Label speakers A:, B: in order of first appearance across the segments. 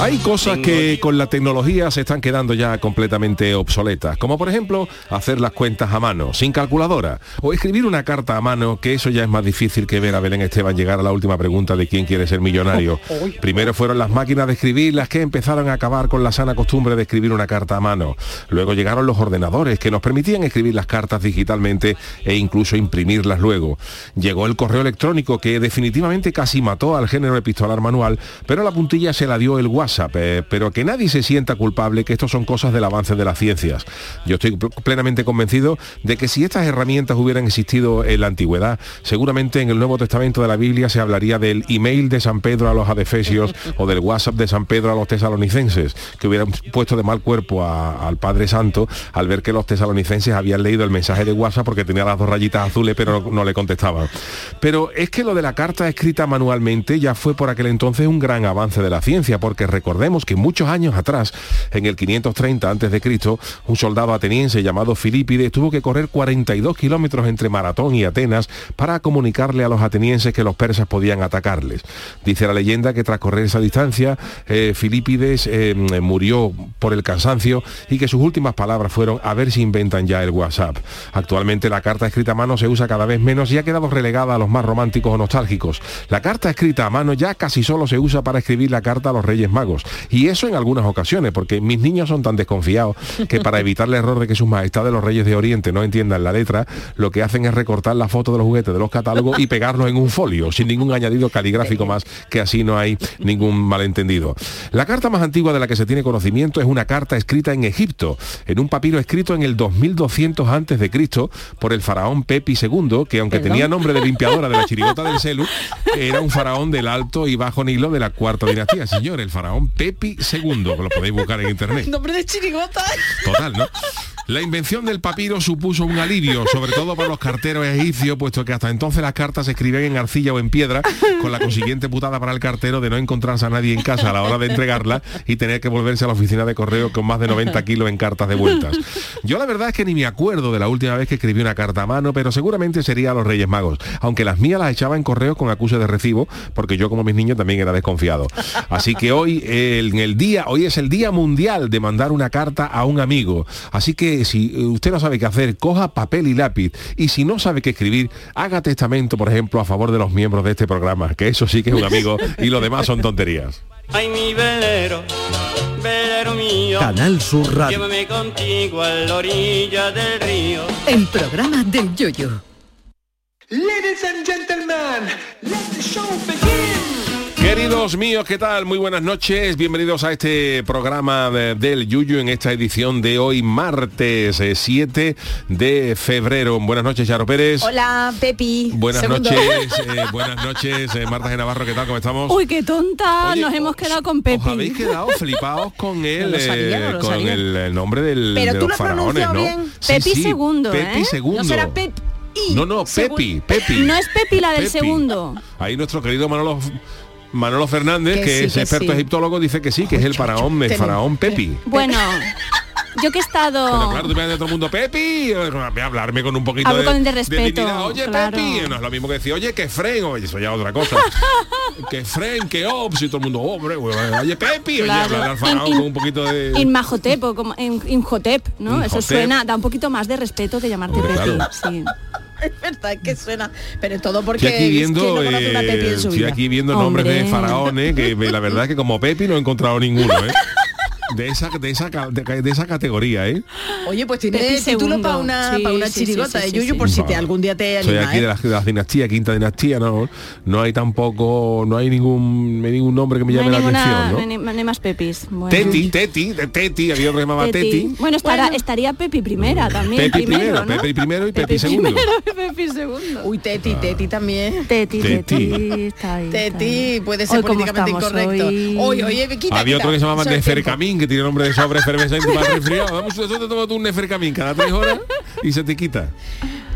A: Hay cosas que con la tecnología se están quedando ya completamente obsoletas, como por ejemplo hacer las cuentas a mano, sin calculadora, o escribir una carta a mano, que eso ya es más difícil que ver a Belén Esteban llegar a la última pregunta de quién quiere ser millonario. Primero fueron las máquinas de escribir las que empezaron a acabar con la sana costumbre de escribir una carta a mano. Luego llegaron los ordenadores que nos permitían escribir las cartas digitalmente e incluso imprimirlas luego. Llegó el correo electrónico que definitivamente casi mató al género epistolar manual, pero la puntilla se la dio el WhatsApp eh, pero que nadie se sienta culpable que esto son cosas del avance de las ciencias. Yo estoy plenamente convencido de que si estas herramientas hubieran existido en la antigüedad, seguramente en el Nuevo Testamento de la Biblia se hablaría del email de San Pedro a los adefesios o del WhatsApp de San Pedro a los tesalonicenses, que hubieran puesto de mal cuerpo al Padre Santo al ver que los tesalonicenses habían leído el mensaje de WhatsApp porque tenía las dos rayitas azules pero no, no le contestaban. Pero es que lo de la carta escrita manualmente ya fue por aquel entonces un gran avance de la ciencia, porque recordemos que muchos años atrás, en el 530 a.C., un soldado ateniense llamado Filipides tuvo que correr 42 kilómetros entre Maratón y Atenas para comunicarle a los atenienses que los persas podían atacarles. Dice la leyenda que tras correr esa distancia, eh, Filipides eh, murió por el cansancio y que sus últimas palabras fueron a ver si inventan ya el WhatsApp. Actualmente la carta escrita a mano se usa cada vez menos y ha quedado relegada a los más románticos o nostálgicos. La carta escrita a mano ya casi solo se usa para escribir la carta a los Reyes Magos y eso en algunas ocasiones, porque mis niños son tan desconfiados que para evitar el error de que sus majestades los reyes de Oriente no entiendan la letra, lo que hacen es recortar la foto de los juguetes de los catálogos y pegarlos en un folio, sin ningún añadido caligráfico más, que así no hay ningún malentendido. La carta más antigua de la que se tiene conocimiento es una carta escrita en Egipto, en un papiro escrito en el 2200 antes de Cristo por el faraón Pepi II, que aunque tenía nombre de limpiadora de la chirigota del Celu, era un faraón del Alto y Bajo Nilo de la cuarta dinastía. Señor, el faraón Pepi II, lo podéis buscar en internet.
B: Nombre de chirigota.
A: Total, ¿no? La invención del papiro supuso un alivio, sobre todo para los carteros egipcios, puesto que hasta entonces las cartas se escribían en arcilla o en piedra, con la consiguiente putada para el cartero de no encontrarse a nadie en casa a la hora de entregarla y tener que volverse a la oficina de correo con más de 90 kilos en cartas de vueltas. Yo la verdad es que ni me acuerdo de la última vez que escribí una carta a mano, pero seguramente sería a los Reyes Magos, aunque las mías las echaba en correo con acuse de recibo, porque yo como mis niños también era desconfiado. Así que hoy, el día, hoy es el día mundial de mandar una carta a un amigo. Así que si usted no sabe qué hacer, coja papel y lápiz. Y si no sabe qué escribir, haga testamento, por ejemplo, a favor de los miembros de este programa, que eso sí que es un amigo y lo demás son tonterías.
C: Ay, mi velero, velero mío.
D: Canal Sur Radio.
C: Llévame contigo a la orilla del río.
E: El programa del Yoyo.
F: Ladies and gentlemen, let the show begin.
A: Queridos míos, ¿qué tal? Muy buenas noches. Bienvenidos a este programa de- del Yuyu en esta edición de hoy, martes eh, 7 de febrero. Buenas noches, Charo Pérez.
B: Hola, Pepi.
A: Buenas
B: Segundo.
A: noches, eh, buenas noches, eh, Marta de Navarro, ¿qué tal? ¿Cómo estamos?
G: Uy, qué tonta,
A: Oye,
G: nos hemos
A: os-
G: quedado con Pepi.
A: Os habéis quedado flipados con el,
B: lo sabía, no
A: eh, con el, el nombre del,
B: Pero
A: de
B: tú
A: los
B: lo has
A: faraones, ¿no?
B: bien.
G: Pepi segundo,
A: Pepi
G: ¿eh?
A: segundo.
B: No será
A: No, no, Pepi, Pepi.
G: No es Pepi la del
A: Pepi.
G: segundo.
A: Ahí nuestro querido Manolo Manolo Fernández,
B: Que
A: que,
B: sí,
A: es
B: que
A: experto
B: sí.
A: egiptólogo, dice que sí, que es el faraón, el faraón Pepi.
G: Bueno, yo que he estado...
A: Pero claro, tú me de todo el mundo, Pepi, voy a hablarme con un poquito
G: Hablo
A: de,
G: con el de respeto.
A: Oye,
G: claro.
A: Pepi, no es lo mismo que decir, oye, que fren, oye, eso ya es otra cosa. que fren, que ops, y todo el mundo, hombre, oye, Pepi, oye,
G: Claro.
A: hablar al faraón
G: In- in-
A: con un poquito de...
G: Inmajotep o como en Imhotep, ¿no? Eso suena, da un poquito más de respeto que llamarte
A: Hombre,
G: Pepi.
A: claro.
G: Sí.
B: Es verdad es que suena, pero todo porque
A: Estoy aquí
B: es
A: viendo,
B: que no conoce una
A: eh,
B: Pepi en su
A: estoy
B: vida.
A: aquí viendo nombres de faraones que la verdad es que como Pepi no he encontrado ninguno, ¿eh? De esa, de esa, de, de esa categoría, ¿eh?
B: Oye, pues tiene
G: Pepi
B: título
G: segundo.
B: para una,
G: Sí,
B: para una
G: sí,
B: chirigota
G: sí,
B: de Yuyu
G: sí.
B: por si te algún día te
A: Soy
B: anima,
A: aquí
B: ¿eh?
A: de las, de las dinastías, quinta dinastía, no, no hay tampoco, no hay ningún, ningún nombre que me
G: No
A: llame la
G: ninguna,
A: atención,
G: no
A: ¿no?
G: hay ni- no hay más Pepis. Bueno.
A: Teti, Teti, de Teti, había otro que se llamaba Teti.
G: Bueno, estará,
B: Bueno.
G: estaría Pepi primera también.
A: Pepi
G: primero,
A: primero,
G: ¿no?
A: Pepi primero y Pepi segundo.
G: primero y Pepi segundo.
B: Uy, Teti, Teti también.
G: Teti,
A: Teti.
G: Teti, está ahí,
B: Teti puede ser
G: Hoy, ¿cómo
B: políticamente incorrecto.
G: hoy?
B: Oye, oye, quita,
A: Había otro que se llamaba
B: Eso
A: que tiene nombre de sobre efervescente para el resfriado. Vamos, nosotros tomamos un Nefercamín cada tres horas y se te quita.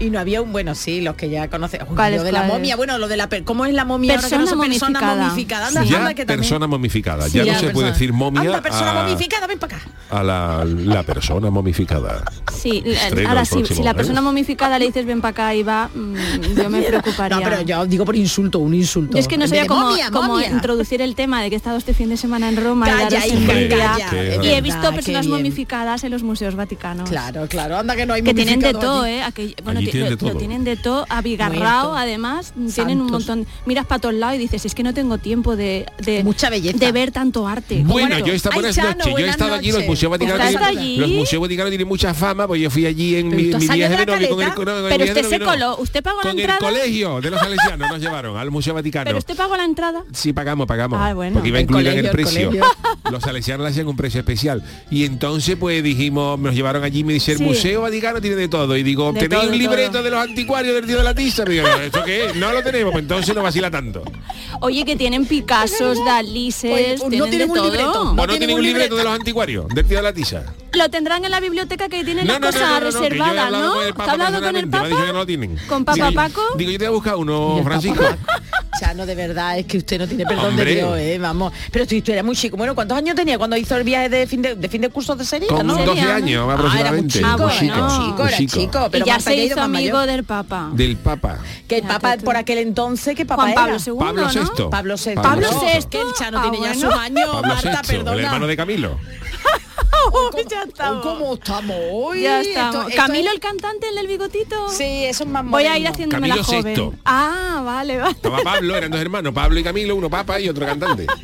B: Y no había un, bueno, sí, los que ya conocen. Uy,
G: ¿Cuál
B: lo
G: es,
B: de la
G: es?
B: momia, bueno, lo de la, ¿cómo es la momia ahora que no
G: Persona
B: son persona
G: momificada.
B: momificada? Anda,
G: Sí.
B: anda,
A: Ya
B: que también.
A: persona momificada, ya
B: Sí,
A: no se puede decir momia
B: Anda, persona
A: a,
B: momificada, ven para acá.
A: a la, la persona momificada.
G: Sí,
A: Estreno
G: ahora sí, si la persona momificada le dices ven para acá y va, mm, yo me preocuparía.
B: No, pero yo digo por insulto, un insulto.
G: Yo es que no sabía cómo,
B: momia,
G: cómo
B: momia.
G: introducir el tema de que he estado este fin de semana en Roma y
B: Calla, calla,
G: he visto personas momificadas en los museos vaticanos.
B: Claro, claro, anda que no hay
G: que tienen de todo. ¿eh? Bueno,
A: tienen
G: lo,
A: de
G: lo
A: todo.
G: tienen de todo, abigarrado, además, tienen un montón. Miras para todos lados y dices, es que no tengo tiempo de, de,
B: Mucha belleza.
G: de ver tanto arte.
A: Bueno, yo esta
B: Ay,
A: buenas
B: Chano,
A: noches. Yo he estado allí, los museos vaticanos.
G: ¿Estás
A: tienen-? Los museos vaticanos tienen mucha fama, pues yo fui allí en
B: Pero
A: mi, viaje de novio con el, con
G: Pero usted se coló, ¿usted pagó la
A: Con el
G: entrada?
A: colegio de los salesianos nos llevaron al Museo Vaticano.
G: pero usted pagó la entrada.
A: Sí, pagamos, pagamos.
G: Ah, bueno.
A: Porque iba
B: El
A: incluida en el precio. Los salesianos le hacían un precio especial. Y entonces, pues dijimos, nos llevaron allí y me dice, el. Museo Vaticano tiene de todo. Y digo, ¿tenéis
G: todo,
A: de los anticuarios del tío de la tiza? Digo, ¿esto qué es? No lo tenemos, pues entonces no vacila tanto.
G: Oye, que tienen Picassos,
B: Oye,
G: Dalices,
B: no
G: tienen de
B: un
G: todo.
B: libreto.
A: ¿O
B: No
A: no
B: tienen
A: tienen
B: un
A: libreto de los anticuarios del tío de la tiza?
G: Lo tendrán en la biblioteca que tienen
A: No,
G: las
A: no, no,
G: cosas reservadas,
A: hablado
G: ¿no?
A: con el
G: ¿Te
A: Papa
G: ha hablado con el
A: personalmente, me ha dicho
G: Papa?
A: que no lo tienen.
G: ¿Con Papa Paco?
A: Digo, yo te voy a buscar uno, Francisco.
B: Chano, de verdad, es que usted no tiene perdón
A: Hombre.
B: de Dios, eh, vamos. Pero tú, tú eras muy chico. Bueno, ¿cuántos años tenía cuando hizo el viaje de fin de, de fin de curso de serie?
A: Con
B: ¿no?
A: 12
G: Sería, ¿no?
A: años
B: Ah,
A: aproximadamente.
B: era muy
G: Ah,
B: chico,
G: bueno.
B: era chico,
A: Muy
B: era
A: chico.
B: chico. Pero
G: y ya se hizo amigo
B: mayor.
G: del Papa.
A: Del Papa.
B: Que el Papa por aquel entonces, ¿qué Papa
G: Juan Pablo
B: era?
G: II,
A: Pablo
G: ¿no?
A: VI.
B: Pablo VI.
G: Pablo VI.
B: Que el Chano
G: Ah,
B: tiene ya
G: bueno.
B: sus años,
A: Pablo
B: Marta,
A: VI, el
B: perdona.
A: hermano de Camilo.
B: Hoy,
G: ya estamos.
B: hoy ¿Cómo estamos hoy?
G: ya
B: Esto-
G: estamos.
B: esto
G: Camilo
B: es-
G: el cantante, el del bigotito.
B: Sí, eso es más
G: Voy a ir haciéndome la
A: Camilo
G: joven.
A: VI.
G: Ah, vale, vale.
A: Estaba Pablo, eran dos hermanos, Pablo y Camilo, uno papa y otro cantante.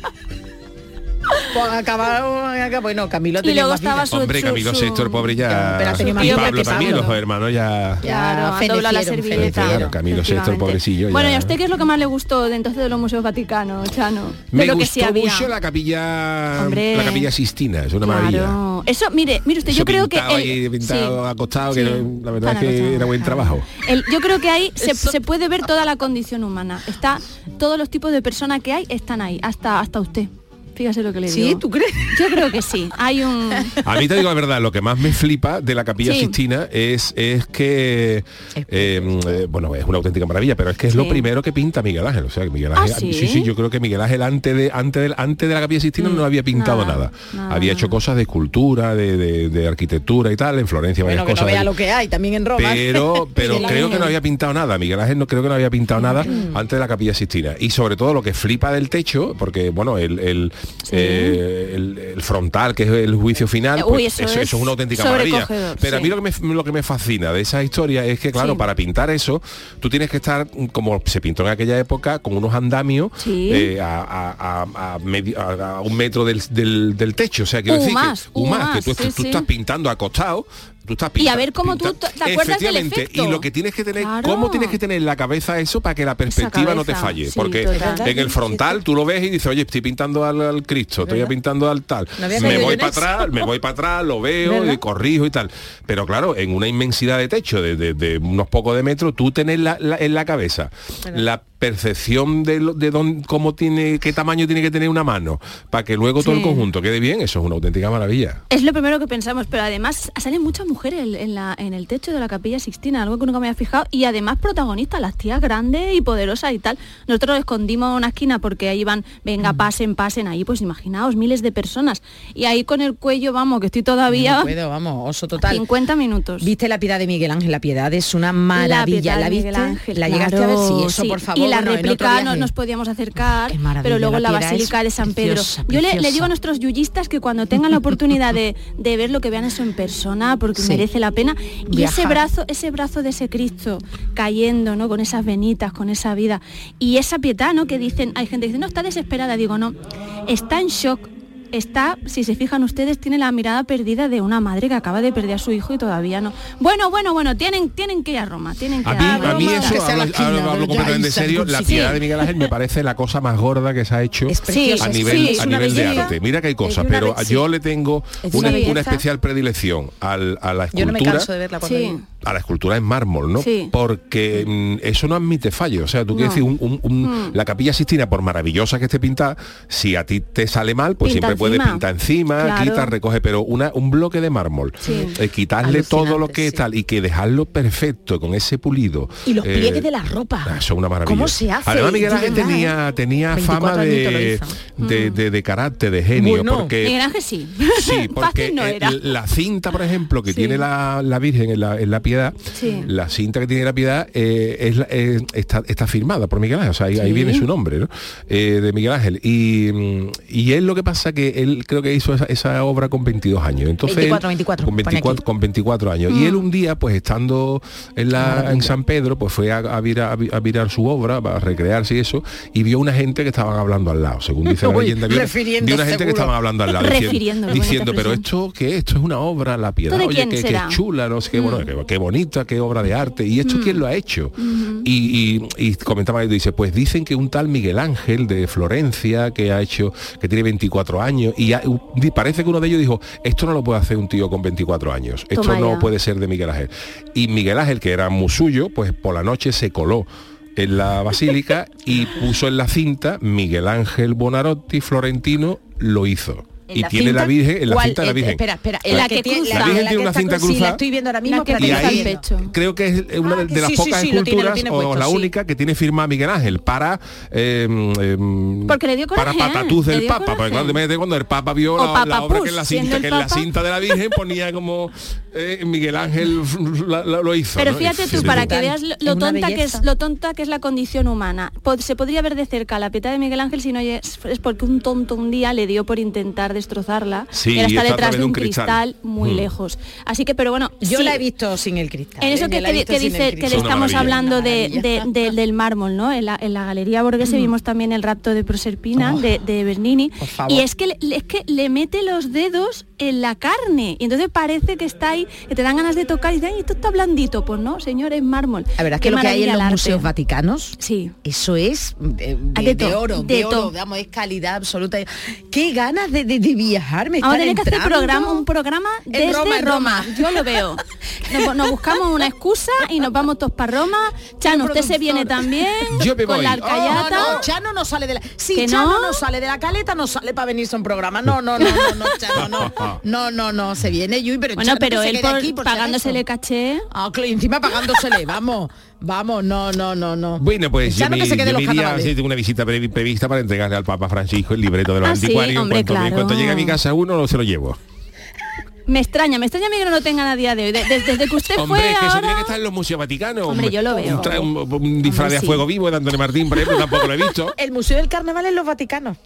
B: Pues acabaron, bueno, Camilo
G: Y
B: tenía
G: luego
B: más vida.
G: estaba su-
A: Hombre, Camilo
G: su-
A: el pobre
B: Ya, más
A: Y Pablo también, los hermanos ya.
G: Claro, han doblado la servilleta.
B: fenecieron.
A: Camilo VI, el pobrecillo,
G: Bueno. ¿y a usted qué es lo que más le gustó de entonces de los museos vaticanos, Chano? De
A: Me
G: lo que
A: gustó
G: sí había.
A: mucho la capilla
G: Hombre.
A: la capilla Sistina, es una
G: Claro.
A: maravilla.
G: Eso, mire, mire usted,
A: Eso
G: yo creo que
A: ahí, pintado,
G: sí,
A: acostado,
G: sí,
A: que la verdad es que era buen
G: claro.
A: trabajo.
G: Yo creo que ahí se, puede ver toda la condición humana. Está todos los tipos de personas que hay están ahí, hasta hasta usté. Fíjese lo que le
B: Sí,
G: digo.
B: ¿tú crees?
G: Yo creo que sí. Hay un
A: A mí te digo la verdad, lo que más me flipa de la capilla
G: Sí.
A: Sistina es, es que, eh, eh, bueno, es una auténtica maravilla, pero es que es lo
G: Sí.
A: primero que pinta Miguel Ángel. O sea, que Miguel
G: ¿Ah,
A: Ángel,
G: sí?
A: sí, yo creo que Miguel Ángel antes de, antes de, antes de la capilla Sistina
G: Mm,
A: no había pintado
G: nada,
A: nada.
G: nada,
A: Había hecho cosas de escultura, de, de- de arquitectura y tal, en Florencia
B: Bueno,
A: varias
B: que no
A: cosas.
B: vea lo que hay, también en Roma.
A: pero pero creo que no había pintado nada Miguel Ángel no creo que no había pintado nada antes de la capilla Sistina y sobre todo lo que flipa del techo porque bueno el el, eh, el- el frontal que es el juicio final
G: Eh,
A: pues,
G: uy, eso
A: eso,
G: es
A: eso es una auténtica maravilla. pero a mí lo que me lo que me fascina de esa historia es que claro
G: Sí.
A: para pintar eso tú tienes que estar como se pintó en aquella época con unos andamios eh, a, a- a- a medio- a- un metro del, del- del techo. O sea quiero
G: Uh,
A: decir
G: más,
A: que,
G: uh,
A: más, que
G: más,
A: tú,
G: sí,
A: tú estás pintando acostado tú estás
G: Y a ver cómo tú te acuerdas del efecto.
A: y lo que tienes que tener
G: Claro.
A: cómo tienes que tener en la cabeza eso para que la perspectiva no te falle
G: sí,
A: porque
G: total.
A: en el frontal tú lo ves y dices oye estoy pintando al, al Cristo estoy pintando al tal
B: No
A: me voy para atrás me voy para atrás lo veo
B: ¿Verdad?
A: y corrijo y tal pero claro en una inmensidad de techo de, de- de unos pocos de metros tú tenés la- la- en la cabeza la percepción de, lo- de dónde, cómo tiene qué tamaño tiene que tener una mano para que luego todo el conjunto quede bien eso es una auténtica maravilla
G: Es lo primero que pensamos, pero además salen muchas mujeres en, la, en el techo de la capilla Sixtina, algo que nunca me había fijado, y además protagonistas, las tías grandes y poderosas y tal. Nosotros nos escondimos en una esquina porque ahí iban, venga, pasen, pasen, ahí pues imaginaos, miles de personas. Y ahí con el cuello, vamos, que estoy todavía
B: No puedo, vamos, oso total.
G: 50 minutos.
B: ¿Viste la piedad de Miguel Ángel? La piedad es una maravilla. ¿La,
G: de
B: viste?
G: Miguel Ángel,
B: ¿La llegaste a ver? Sí, eso
G: sí.
B: por
G: Y la
B: bueno, en otro
G: réplica no nos podíamos acercar, pero luego
B: la
G: la, Basílica de San Pedro.
B: preciosa,
G: Yo le, digo a nuestros yuyistas que cuando tengan la oportunidad de, de ver lo que vean eso en persona, porque
B: Sí.
G: merece la pena, y ese brazo, ese brazo de ese Cristo cayendo, ¿no? Con esas venitas, con esa vida, y esa pietad, ¿no? Que dicen, hay gente que dice, no, está desesperada, digo, no, está en shock. Está, si se fijan ustedes, tiene la mirada perdida de una madre que acaba de perder a su hijo y todavía no. Bueno, bueno, bueno, tienen, tienen que ir a Roma, tienen que
A: A
G: ir
A: mí,
G: a
A: a
G: Roma.
A: mí eso, hablo,
B: esquina,
A: hablo- hablo completamente
B: ahí
A: serio,
B: se
A: la piedad de Miguel Ángel me parece la cosa más gorda que se ha hecho a nivel,
B: sí,
A: a nivel de arte. Mira que hay cosas, pero yo le tengo
B: Es
A: una,
B: una
A: una especial predilección al- a la
B: Yo no me
A: escultura.
B: canso de verla cuando
G: Sí.
A: a la escultura en mármol, ¿no?
G: Sí.
A: Porque mm, eso no admite fallo. O sea, tú quieres
G: No.
A: decir, un- un- un- la capilla Sistina, por maravillosa que esté pintada, si a ti te sale mal, pues
G: Pinta
A: siempre
G: encima.
A: pintar encima,
G: Claro.
A: quita, recoge, pero una, un bloque de mármol,
G: Sí.
A: eh, quitarle todo lo que es
B: sí.
A: tal y que dejarlo perfecto con ese pulido.
B: Y los
A: eh,
B: pliegues de la ropa.
A: Ah, Eso es una maravilla.
B: ¿Cómo se hace?
A: Además, Miguel
B: De
A: Ángel tenía, tenía
B: 24
A: fama
B: lo
A: de,
B: hizo.
A: de, de- de carácter, de genio,
B: Bueno.
A: porque
G: Miguel Ángel sí.
A: Sí, porque
G: no
A: eh, la cinta, por ejemplo, que
G: Sí.
A: tiene la, la Virgen en la, en la piedad, la cinta que tiene la piedad eh, es la- está, está firmada por Miguel Ángel, o sea, ahí, viene su nombre, ¿no? De Miguel Ángel. Y, mm, y él lo que pasa que él creo que hizo esa, esa obra con 22 años. Entonces, él-
B: 24, 24,
A: con
B: pone
A: 24,
B: aquí.
A: con 24 años. Y él un día, pues estando en, la,
B: Maravilla.
A: en San Pedro, pues fue a, a mirar, a vi- a mirar su obra, para recrearse y eso, y vio una gente que estaban hablando al lado, según dice la leyenda. Vio, una gente que estaban hablando al lado, diciendo, pero esto qué es? esto es una obra, la piedad,
G: ¿Esto de
A: oye,
G: será? Mm.
A: chula, no sé qué, bueno, qué, qué bonita, qué obra de arte, y esto quién lo ha hecho. y, y, y comentaba y dice, pues dicen que un tal Miguel Ángel de Florencia, que ha hecho, que tiene 24 años, y parece que uno de ellos dijo, esto no lo puede hacer un tío con 24 años, esto
G: Toma
A: no
G: ya.
A: puede ser de Miguel Ángel. Y Miguel Ángel, que era muy suyo, pues por la noche se coló en la basílica y puso en la cinta Miguel Ángel Bonarotti Florentino lo hizo.
B: ¿En
A: Y
B: la
A: tiene la? Virgen en la cinta de la
B: Eh,
A: Virgen.
B: Espera, espera.
G: La que
B: tiene-
G: cruza.
A: La Virgen
B: la
A: tiene una cinta
B: cru- Sí, la
A: cruzada.
B: estoy viendo ahora mismo.
G: La que
A: y ahí
G: pecho.
A: creo que es una
B: Ah,
A: de,
B: que
A: de las
B: sí,
A: pocas
B: sí, tiene,
A: esculturas
B: tiene
A: o la
B: sí.
A: única que tiene firmada Miguel Ángel para eh, em,
G: Porque le dio
A: para
G: coraje, ¿eh?
A: patatús del Papa
G: coraje.
A: porque cuando, el Papa vio la, la obra que en la cinta
G: el
A: que en la
G: Papa.
A: cinta de la Virgen ponía como eh, Miguel Ángel la- la- lo hizo
G: Pero
A: ¿no?
G: fíjate tú, para que veas lo,
B: una
G: tonta que es lo tonta que es la condición humana. Se podría ver de cerca la piedad de Miguel Ángel si no es porque un tonto un día le dio por intentar destrozarla.
A: Sí,
G: y ahora
A: y
G: está
A: está a
G: detrás de un cristal,
A: cristal.
G: muy
A: Mm.
G: lejos. Así que, pero bueno,
B: Yo
G: sí,
B: la he visto sin el cristal.
G: En eso
B: ¿eh?
G: que, que- que dice que estamos hablando de,
B: Maravilla.
G: de- de- del mármol, ¿no? En la, en la Galería Borghese vimos también el rapto de Proserpina
B: Oh,
G: de, de Bernini.
B: por favor.
G: Y es que, le, es que le mete los dedos en la carne. Y entonces parece que está ahí, que te dan ganas de tocar y dices, ay, esto está blandito. Pues no, señor, es mármol.
B: La verdad es que lo que hay en los
G: arte.
B: museos vaticanos,
G: Sí.
B: eso es de, de-
G: de
B: de oro,
G: de
B: de, oro, digamos, es calidad absoluta. Qué ganas de, de- viajar, me
G: Vamos a
B: están
G: tener que hacer programa, un programa
B: En
G: desde
B: Roma,
G: Roma,
B: en Roma.
G: Yo lo veo. Nos, nos buscamos una excusa y nos vamos todos para Roma. Chano, usted se viene también
A: Yo me
G: con
A: voy.
G: la
A: Oh,
G: alcayata.
B: No, no, Chano no sale de la. Si
G: ¿Que
B: Chano
G: no?
B: no? sale de la caleta, no sale para venirse a un programa. No, no, no, no, no, Chano, no. No, no, no, se viene Yui, pero
G: Bueno,
B: Chano
G: pero él por-
B: aquí, por
G: pagándosele caché.
B: Ah, encima pagándosele, vamos, vamos, no, no, no, no.
A: Bueno, pues yo
B: Chano
A: me,
B: que se quede
A: yo
B: en los
A: me iría a
B: carnavales.
A: hacer una visita pre- prevista para entregarle al Papa Francisco el libreto de los
G: Ah, sí,
A: anticuarios.
G: hombre,
A: en, cuanto, en
G: claro.
A: cuanto llegue a mi casa uno, se lo llevo.
G: Me extraña, me extraña a mí que no lo tengan a día de hoy. De- de- desde que usted
A: Hombre,
G: fue
A: es que eso
G: ahora...
A: tiene que estar en los museos vaticanos.
G: Hombre, yo lo veo.
A: Un, tra- un- un disfraz
G: Hombre,
A: de
G: sí.
A: fuego vivo de Antonio Martín, por ejemplo, tampoco lo he visto.
B: El Museo del Carnaval en los Vaticanos.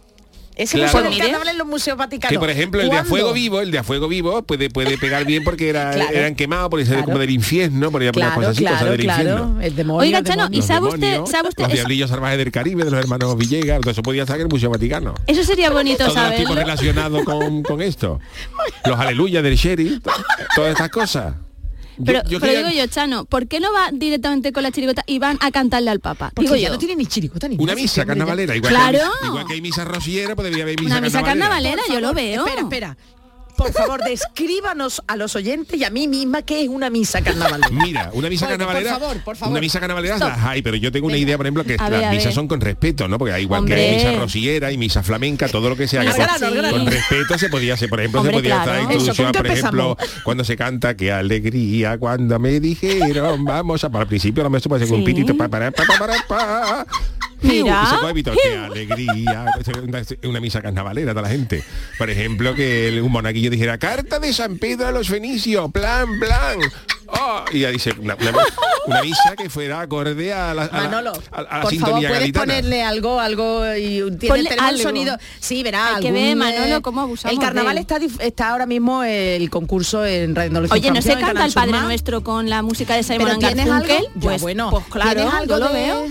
B: Ese
A: Claro.
B: Museo
G: Pues mire.
B: Carnaval en los museos vaticanos.
A: Que por ejemplo el de a fuego vivo, el de a fuego vivo puede, puede pegar bien porque era,
B: Claro.
A: eran quemados, ser
B: Claro.
A: como del infierno, por
B: Claro,
A: cosas así, cosas del
B: claro.
A: infierno.
B: El demonio.
G: Oiga,
B: el
G: Chano. ¿y
A: Los
G: sabe usted-
A: demonios,
G: sabe usted
A: los
G: eso?
A: diablillos salvajes del Caribe, de los hermanos Villegas, todo eso podía estar en el Museo Vaticano.
G: Eso sería bonito
A: Todo
G: saberlo.
A: tipo relacionado con, con esto. Los aleluyas del sheriff, to- todas estas cosas.
G: Pero,
A: yo
G: pero
A: quería-
G: digo yo, Chano, ¿por qué no va directamente con la chirigota y van a cantarle al Papa?
B: Porque
G: digo
B: ya
G: yo.
B: no tiene ni chiricota ni
A: Una misa carnavalera, igual,
G: Claro.
A: que, hay, igual que hay misa rociera, pues debía haber misa
G: Una misa
A: carnavalera.
G: carnavalera, yo lo veo.
B: Espera, espera. Por favor, descríbanos a los oyentes y a mí misma qué es una misa carnavalera.
A: Mira, una misa carnavalera.
B: por favor, por favor.
A: Una misa carnavalera
G: Stop.
A: las hay, pero yo tengo una idea, por ejemplo, que
G: A
A: las
G: a
A: misas son con respeto, ¿no? Porque hay igual que hay misa rociera y misa flamenca, todo lo que se haga
G: Misa
A: con, respeto se podía hacer. Por ejemplo,
G: Hombre,
A: se podía
G: claro.
A: estar
B: Eso,
A: introducción,
B: ¿con qué
A: por ejemplo, cuando se canta qué alegría cuando me dijeron, vamos a para el principio no me supo hacer un
G: Sí.
A: pitito pa, para, pa, pa, para, pa.
G: Mira.
A: Y se puede evitar, qué alegría. Una, misa carnavalera de la gente. Por ejemplo, que el- un monaguillo dijera, carta de San Pedro a los fenicios, plan, plan. oh, y ya dice una, una- una misa que fuera acorde a la, a la-
B: Manolo,
A: a- a la
B: por
A: sintonía
B: favor, puedes
A: gaditana.
B: ponerle algo, algo y tiene,
G: algo.
B: sonido. Sí, verá.
G: Hay que ver, Manolo,
B: eh,
G: cómo abusamos
B: El carnaval
G: de
B: está, está ahora mismo el concurso en Radio
G: Oye, ¿no se canta
B: Canal
G: el Padre? Nuestro con la música de Simon Garfunkel? Pues,
B: bueno,
G: pues claro,
B: ¿tienes algo
G: yo lo
B: de-
G: veo.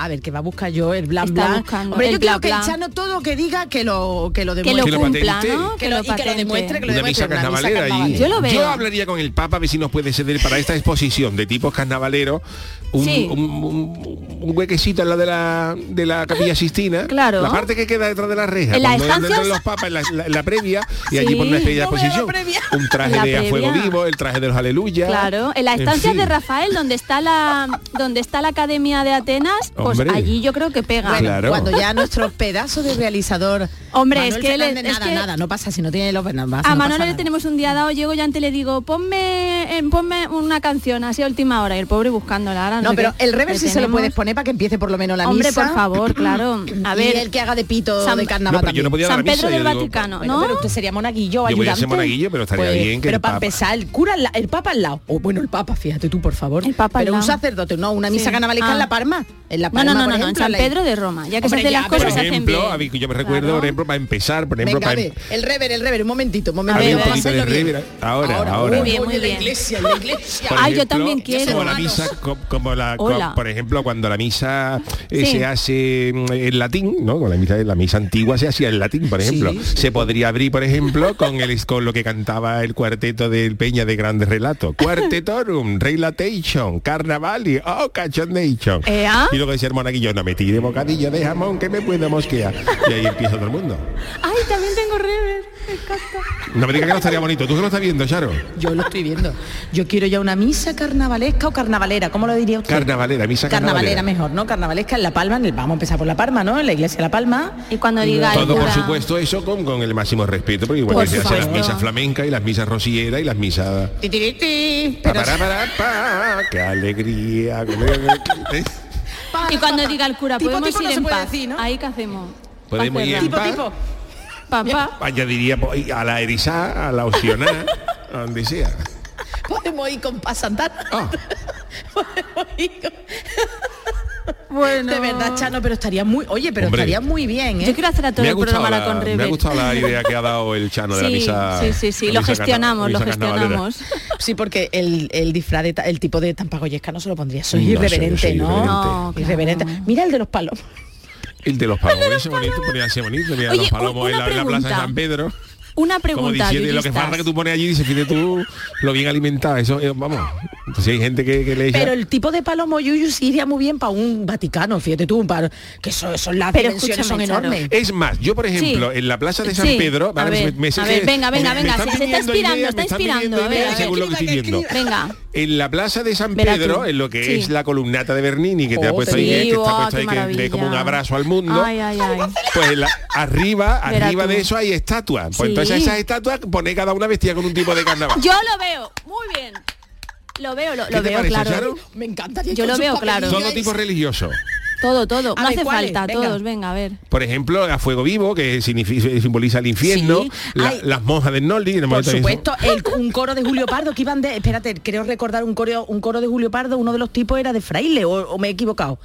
B: A ver, que va a buscar yo el blan
G: Está
B: blan.
G: buscando
B: Hombre,
G: el
B: yo quiero
G: bla,
B: que
G: bla.
B: el Chano todo que diga que lo que lo
G: Que
B: demuestre.
A: Que lo
G: cumpla,
A: patente.
G: ¿no?
B: Que lo- y que lo demuestre, que lo
A: una misa
B: demuestre, una misa
A: carnavalera y
B: carnavalera.
G: Yo lo veo.
A: hablaría con el Papa a ver si nos puede ceder para esta exposición de tipos carnavaleros un,
G: Sí.
A: un, un- un huequecito en la de la de la capilla Sistina
G: Claro.
A: la parte que queda detrás de la reja
G: En
A: entran
G: estancias-
A: los papas en la, la- en la previa y
G: Sí.
A: allí ponen una estrella de
B: No la
A: exposición un traje
G: La
A: de a fuego vivo el traje de los aleluya
G: Claro, en las estancias
A: fin.
G: de Rafael, donde está la donde está la Academia de Atenas, pues
A: Hombre.
G: allí yo creo que pega.
B: Bueno,
A: Claro.
B: cuando ya nuestro pedazo de realizador
G: Hombre,
B: Manuel
G: es que
B: Fernández,
G: es
B: nada,
G: que-
B: nada, no pasa si no tiene los Bernabás.
G: A
B: no
G: Manolo
B: pasa
G: le tenemos un día dado, llego y antes le digo, ponme, eh, ponme una canción así a última hora y el pobre buscándola. Ahora
B: No, pero el rever
G: Le
B: sí se lo puedes poner para que empiece por lo menos la
G: Hombre,
B: misa.
G: por favor, claro. A
B: y
G: ver,
B: el que haga de pito
G: San-
B: de
A: no,
B: carnaval
A: yo no
B: también.
A: podía
G: San
A: misa
G: Pedro del
A: digo,
G: Vaticano,
B: Bueno,
G: ¿no?
B: pero usted sería monaguillo,
A: Yo voy a
B: ayudante.
A: ser monaguillo, pero estaría bien que
B: Pero
A: el
B: para
A: Papa-
B: empezar, el cura, el papa al lado. O bueno, el papa, fíjate tú, por favor.
G: El papa al
B: Pero un
G: lado.
B: sacerdote, no, una misa
G: Sí.
B: carnavalesca
G: Ah.
B: en La Palma. En La
G: No,
B: Palma,
G: no, no,
B: por
G: no, en San Pedro de Roma. Ya que
B: Hombre,
G: se hacen
B: ya,
G: las cosas
A: por
G: se hacen
A: ejemplo
G: bien.
A: yo me recuerdo por ejemplo para empezar por ejemplo
B: ver, el rever, el rever, un momentito, un momentito. Bien.
A: Ahora, ahora.
G: Muy bien, muy
B: la
G: bien.
B: iglesia, en la iglesia.
A: Por
G: Ay, yo también quiero.
A: Como la misa, co- como la, por ejemplo, cuando la misa eh,
G: Sí.
A: se hace mm, en latín, ¿no? Con la misa, la misa antigua se hacía en latín, por ejemplo.
B: Sí, sí.
A: Se podría abrir, por ejemplo, con el con lo que cantaba el cuarteto del Peña de Grandes Relatos. Cuartetorum, Relatation, Carnavali, oh, cachondation.
G: ¿Ea?
A: Y luego decía el monaguillo, no me tire bocadillo de jamón que me puedo mosquear. Y ahí empieza todo el mundo.
G: Ay, también tengo rever. Me encanta.
A: No me digas que no estaría bonito. ¿Tú que lo estás viendo, Charo?
B: Yo lo estoy viendo. Yo quiero ya una misa carnavalesca o carnavalera, ¿cómo lo diría usted?
A: Carnavalera, misa
B: Carnavalera
A: carnavalera.
B: mejor, ¿no? Carnavalesca en La Palma, en el- vamos a empezar por La Palma, ¿no? En la iglesia de La Palma.
G: Y cuando diga el
A: Todo, por supuesto, eso con, con el máximo respeto, porque igual
G: Por
A: que se hacen las misas flamencas y las misas rosilleras y las misas...
B: Ti, ti, ti, ti.
A: Pa,
B: Pero-
A: para, para, pa, ¡Qué alegría!
G: Y cuando diga el cura,
B: Tipo,
G: podemos
B: tipo
G: ir
B: no se
G: en
B: puede
G: paz.
B: decir, ¿no?
G: Ahí qué hacemos.
A: Podemos ir en paz.
B: tipo.
G: Papá.
A: Añadiría pues, a la Erizá, a la Ocioná, a donde sea.
B: Podemos ir con Paz Santana.
A: Ah.
B: Podemos ir con-
G: Bueno.
B: De verdad, Chano, pero estaría muy... Oye, pero
A: Hombre.
B: estaría muy bien, ¿eh?
G: Yo quiero hacer a todo el programa
A: la,
G: con
A: me ha
G: rever.
A: gustado la idea que ha dado el Chano de la misa.
G: sí, sí, sí, lo gestionamos, lo gestionamos.
B: Sí, porque el, el disfraz de el tipo de tampagoyesca no se lo pondría. Soy
A: No,
B: irreverente,
A: soy- soy
B: ¿no?
A: irreverente.
G: No, claro.
B: Irreverente. Mira el de los palos.
A: El de los palomos, ese bonito, podría ser bonito. Mira,
G: Oye,
A: los palomos en
G: una
A: la, en la plaza de
G: pregunta.
A: San Pedro.
G: Una
A: Como
G: pregunta,
A: diciendo, lo que falta que tú pones allí, dice, fíjate tú lo bien alimentado. Eso, eh, vamos. Entonces hay gente que, que le echa...
B: Pero el tipo de palomo yuyu sí iría muy bien para un Vaticano, fíjate tú, para que son, son las
G: Pero
B: dimensiones son enormes.
A: Es más, yo por ejemplo,
G: Sí.
A: en la plaza de San
G: Sí,
A: Pedro,
G: a ver,
A: me- me
G: a ver, venga, venga,
A: me
G: venga,
A: están
G: se- se está inspirando,
A: ideas,
G: está
A: me
G: inspirando, a ver,
A: ideas
G: a ver.
A: según lo que estoy viendo.
G: Venga.
A: En la plaza de San Pedro, en lo que
G: Sí.
A: es la columnata de Bernini, que te ha
B: Oh,
A: puesto
B: sí.
A: ahí, eh, que está puesto ahí que-
G: maravilla.
A: como un abrazo al mundo.
G: Ay, ay, ay.
A: Pues la- arriba, arriba de eso hay estatuas. Pues
G: Sí.
A: Entonces esas estatuas pone cada una vestida con un tipo de carnaval.
G: Yo lo veo, muy bien. Lo veo, lo,
A: ¿Qué
G: lo
A: te
G: veo
A: parece,
G: claro.
A: Charo?
B: Me encantaría.
G: Yo
B: con
G: lo
B: sus
G: veo claro.
A: Todo tipo religioso.
G: Todo, todo.
B: A
G: No
B: ver,
G: hace
B: ¿cuáles?
G: falta,
B: Venga.
G: todos, venga, a ver.
A: Por ejemplo, a fuego vivo, que significa, simboliza el infierno,
B: Sí.
A: la-
B: Ay.
A: las monjas del Noldi.
B: Por supuesto, el- un coro de Julio Pardo que iban de. Espérate, creo recordar un coro, un coro de Julio Pardo, uno de los tipos era de fraile, o, o me he equivocado.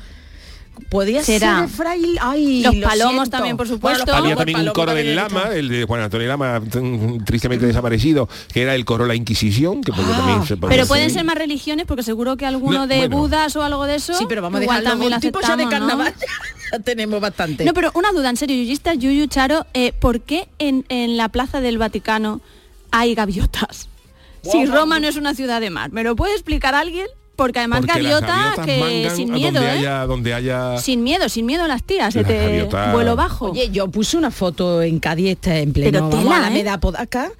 B: Podía
G: Será.
B: ser de fraile. Ay,
G: Los
B: lo
G: palomos
B: siento.
G: también, por
B: Bueno,
G: supuesto.
B: los
A: Había también un coro del Lama, el de Juan Antonio Lama, mm, tristemente desaparecido, que era el coro La Inquisición, que porque
B: Ah.
A: también se
G: Pero pueden ser más religiones porque seguro que alguno
A: No,
G: de
A: bueno.
G: Budas o algo de eso.
B: Sí, pero vamos a tipo ya de
G: aceptamos, ¿no?
B: carnaval. Ya tenemos bastante.
G: No, pero una duda, en serio, Yuyista, Yuyu, Charo, eh, ¿por qué en, en la plaza del Vaticano hay gaviotas? Si Roma no es una ciudad de mar, ¿me lo puede explicar alguien? Porque además
A: Porque gaviotas
G: que sin miedo,
A: donde
G: ¿eh?
A: haya, donde haya
G: Sin miedo, sin miedo las tiras,
A: Las
G: te
A: gaviotas-
G: vuelo bajo.
B: Oye, yo puse una foto en Cádiz, en pleno
G: Pero tela, ¿eh?
B: Alameda Podaca,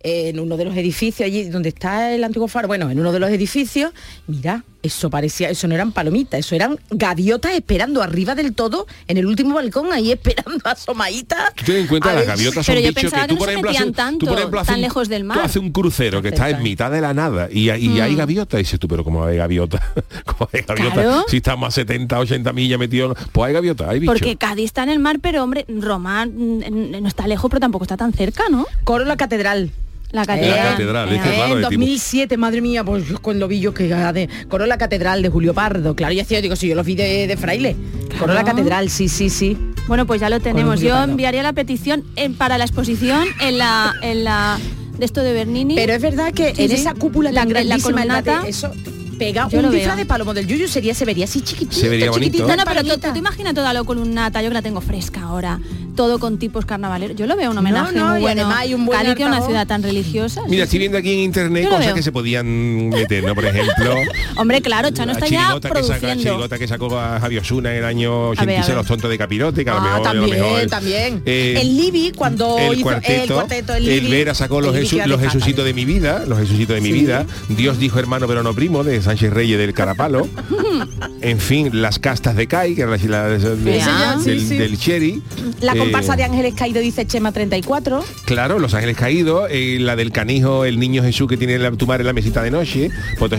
B: en uno de los edificios allí donde está el antiguo faro, bueno, en uno de los edificios, mira, eso parecía, eso no eran palomitas, eso eran gaviotas esperando arriba del todo, en el último balcón, ahí esperando asomaditas.
A: Tú ten en cuenta,
B: A
A: las
B: ver,
A: gaviotas son
G: Pero yo
A: bichos
G: pensaba
A: que
G: que
A: tú,
G: no
A: por
G: se
A: ejemplo, tú, por ejemplo,
G: tan
A: un-
G: lejos del mar.
A: Tú haces un crucero que está en mitad de la nada y, hay- y hay gaviota. Y dices tú, pero ¿cómo hay gaviota? ¿Cómo hay gaviota?
G: Claro.
A: Si estamos a 70, 80 millas metidos. Pues hay gaviota, hay bicho.
G: Porque Cádiz está en el mar, pero hombre, Roma mm, mm, no está lejos, pero tampoco está tan cerca, ¿no?
B: Coro La Catedral.
G: La
A: La
G: catedral.
A: catedral, es que claro,
B: en
A: el tipo-
B: 2007, madre mía, pues cuando vi yo que de coró la catedral de Julio Pardo. Claro, y hacía, digo, si yo los vi de, de fraile. Coró la catedral, sí, sí, sí.
G: Bueno, pues ya lo tenemos. Yo
B: Pardo.
G: enviaría la petición en- para la exposición en la, en la de esto de Bernini.
B: Pero es verdad que
G: Sí,
B: en
G: sí.
B: esa cúpula
G: La-
B: tan
G: la
B: grandísima el
G: columnata,
B: bate, eso pega
G: yo
B: un
G: lo
B: disfraz de palomo del Yuyu sería se vería así chiquitito,
A: Se vería bonito.
G: No, no, pero tú, tú imagina toda la columnata, yo que la tengo fresca ahora, todo con tipos carnavaleros. Yo lo veo un homenaje
B: no,
G: muy
B: y
G: bueno.
B: además hay un buen
G: que es una ciudad tan religiosa.
A: Mira,
G: sí,
A: estoy viendo aquí en internet
G: lo
A: cosas
G: veo.
A: que se podían meter, ¿no? Por ejemplo,
G: Hombre, claro, Chano está ya
A: la
G: produciendo.
A: chirigota que sacó a Javi Osuna en el año
G: A ver, a
A: 86,
G: ver.
A: Los Tontos de Capirote, que a lo
B: Ah,
A: mejor... a lo
B: también,
A: mejor,
B: también.
A: eh,
B: el Libby, cuando
A: el
B: hizo
A: cuarteto,
B: el cuarteto, el
A: Vera sacó los, Jesucitos de mi vida, los Jesucitos de mi vida, Dios dijo hermano pero no primo, de Sánchez Reyes del Carapalo, en fin, las castas de Kai, que era la, de-.
B: Sí,
A: del,
B: sí.
A: del Cherry.
B: La
A: eh,
B: comparsa de Ángeles Caído dice Chema 34.
A: Claro, Los Ángeles Caídos, eh, la del canijo, el niño Jesús que tiene la, tu madre en la mesita de noche, pues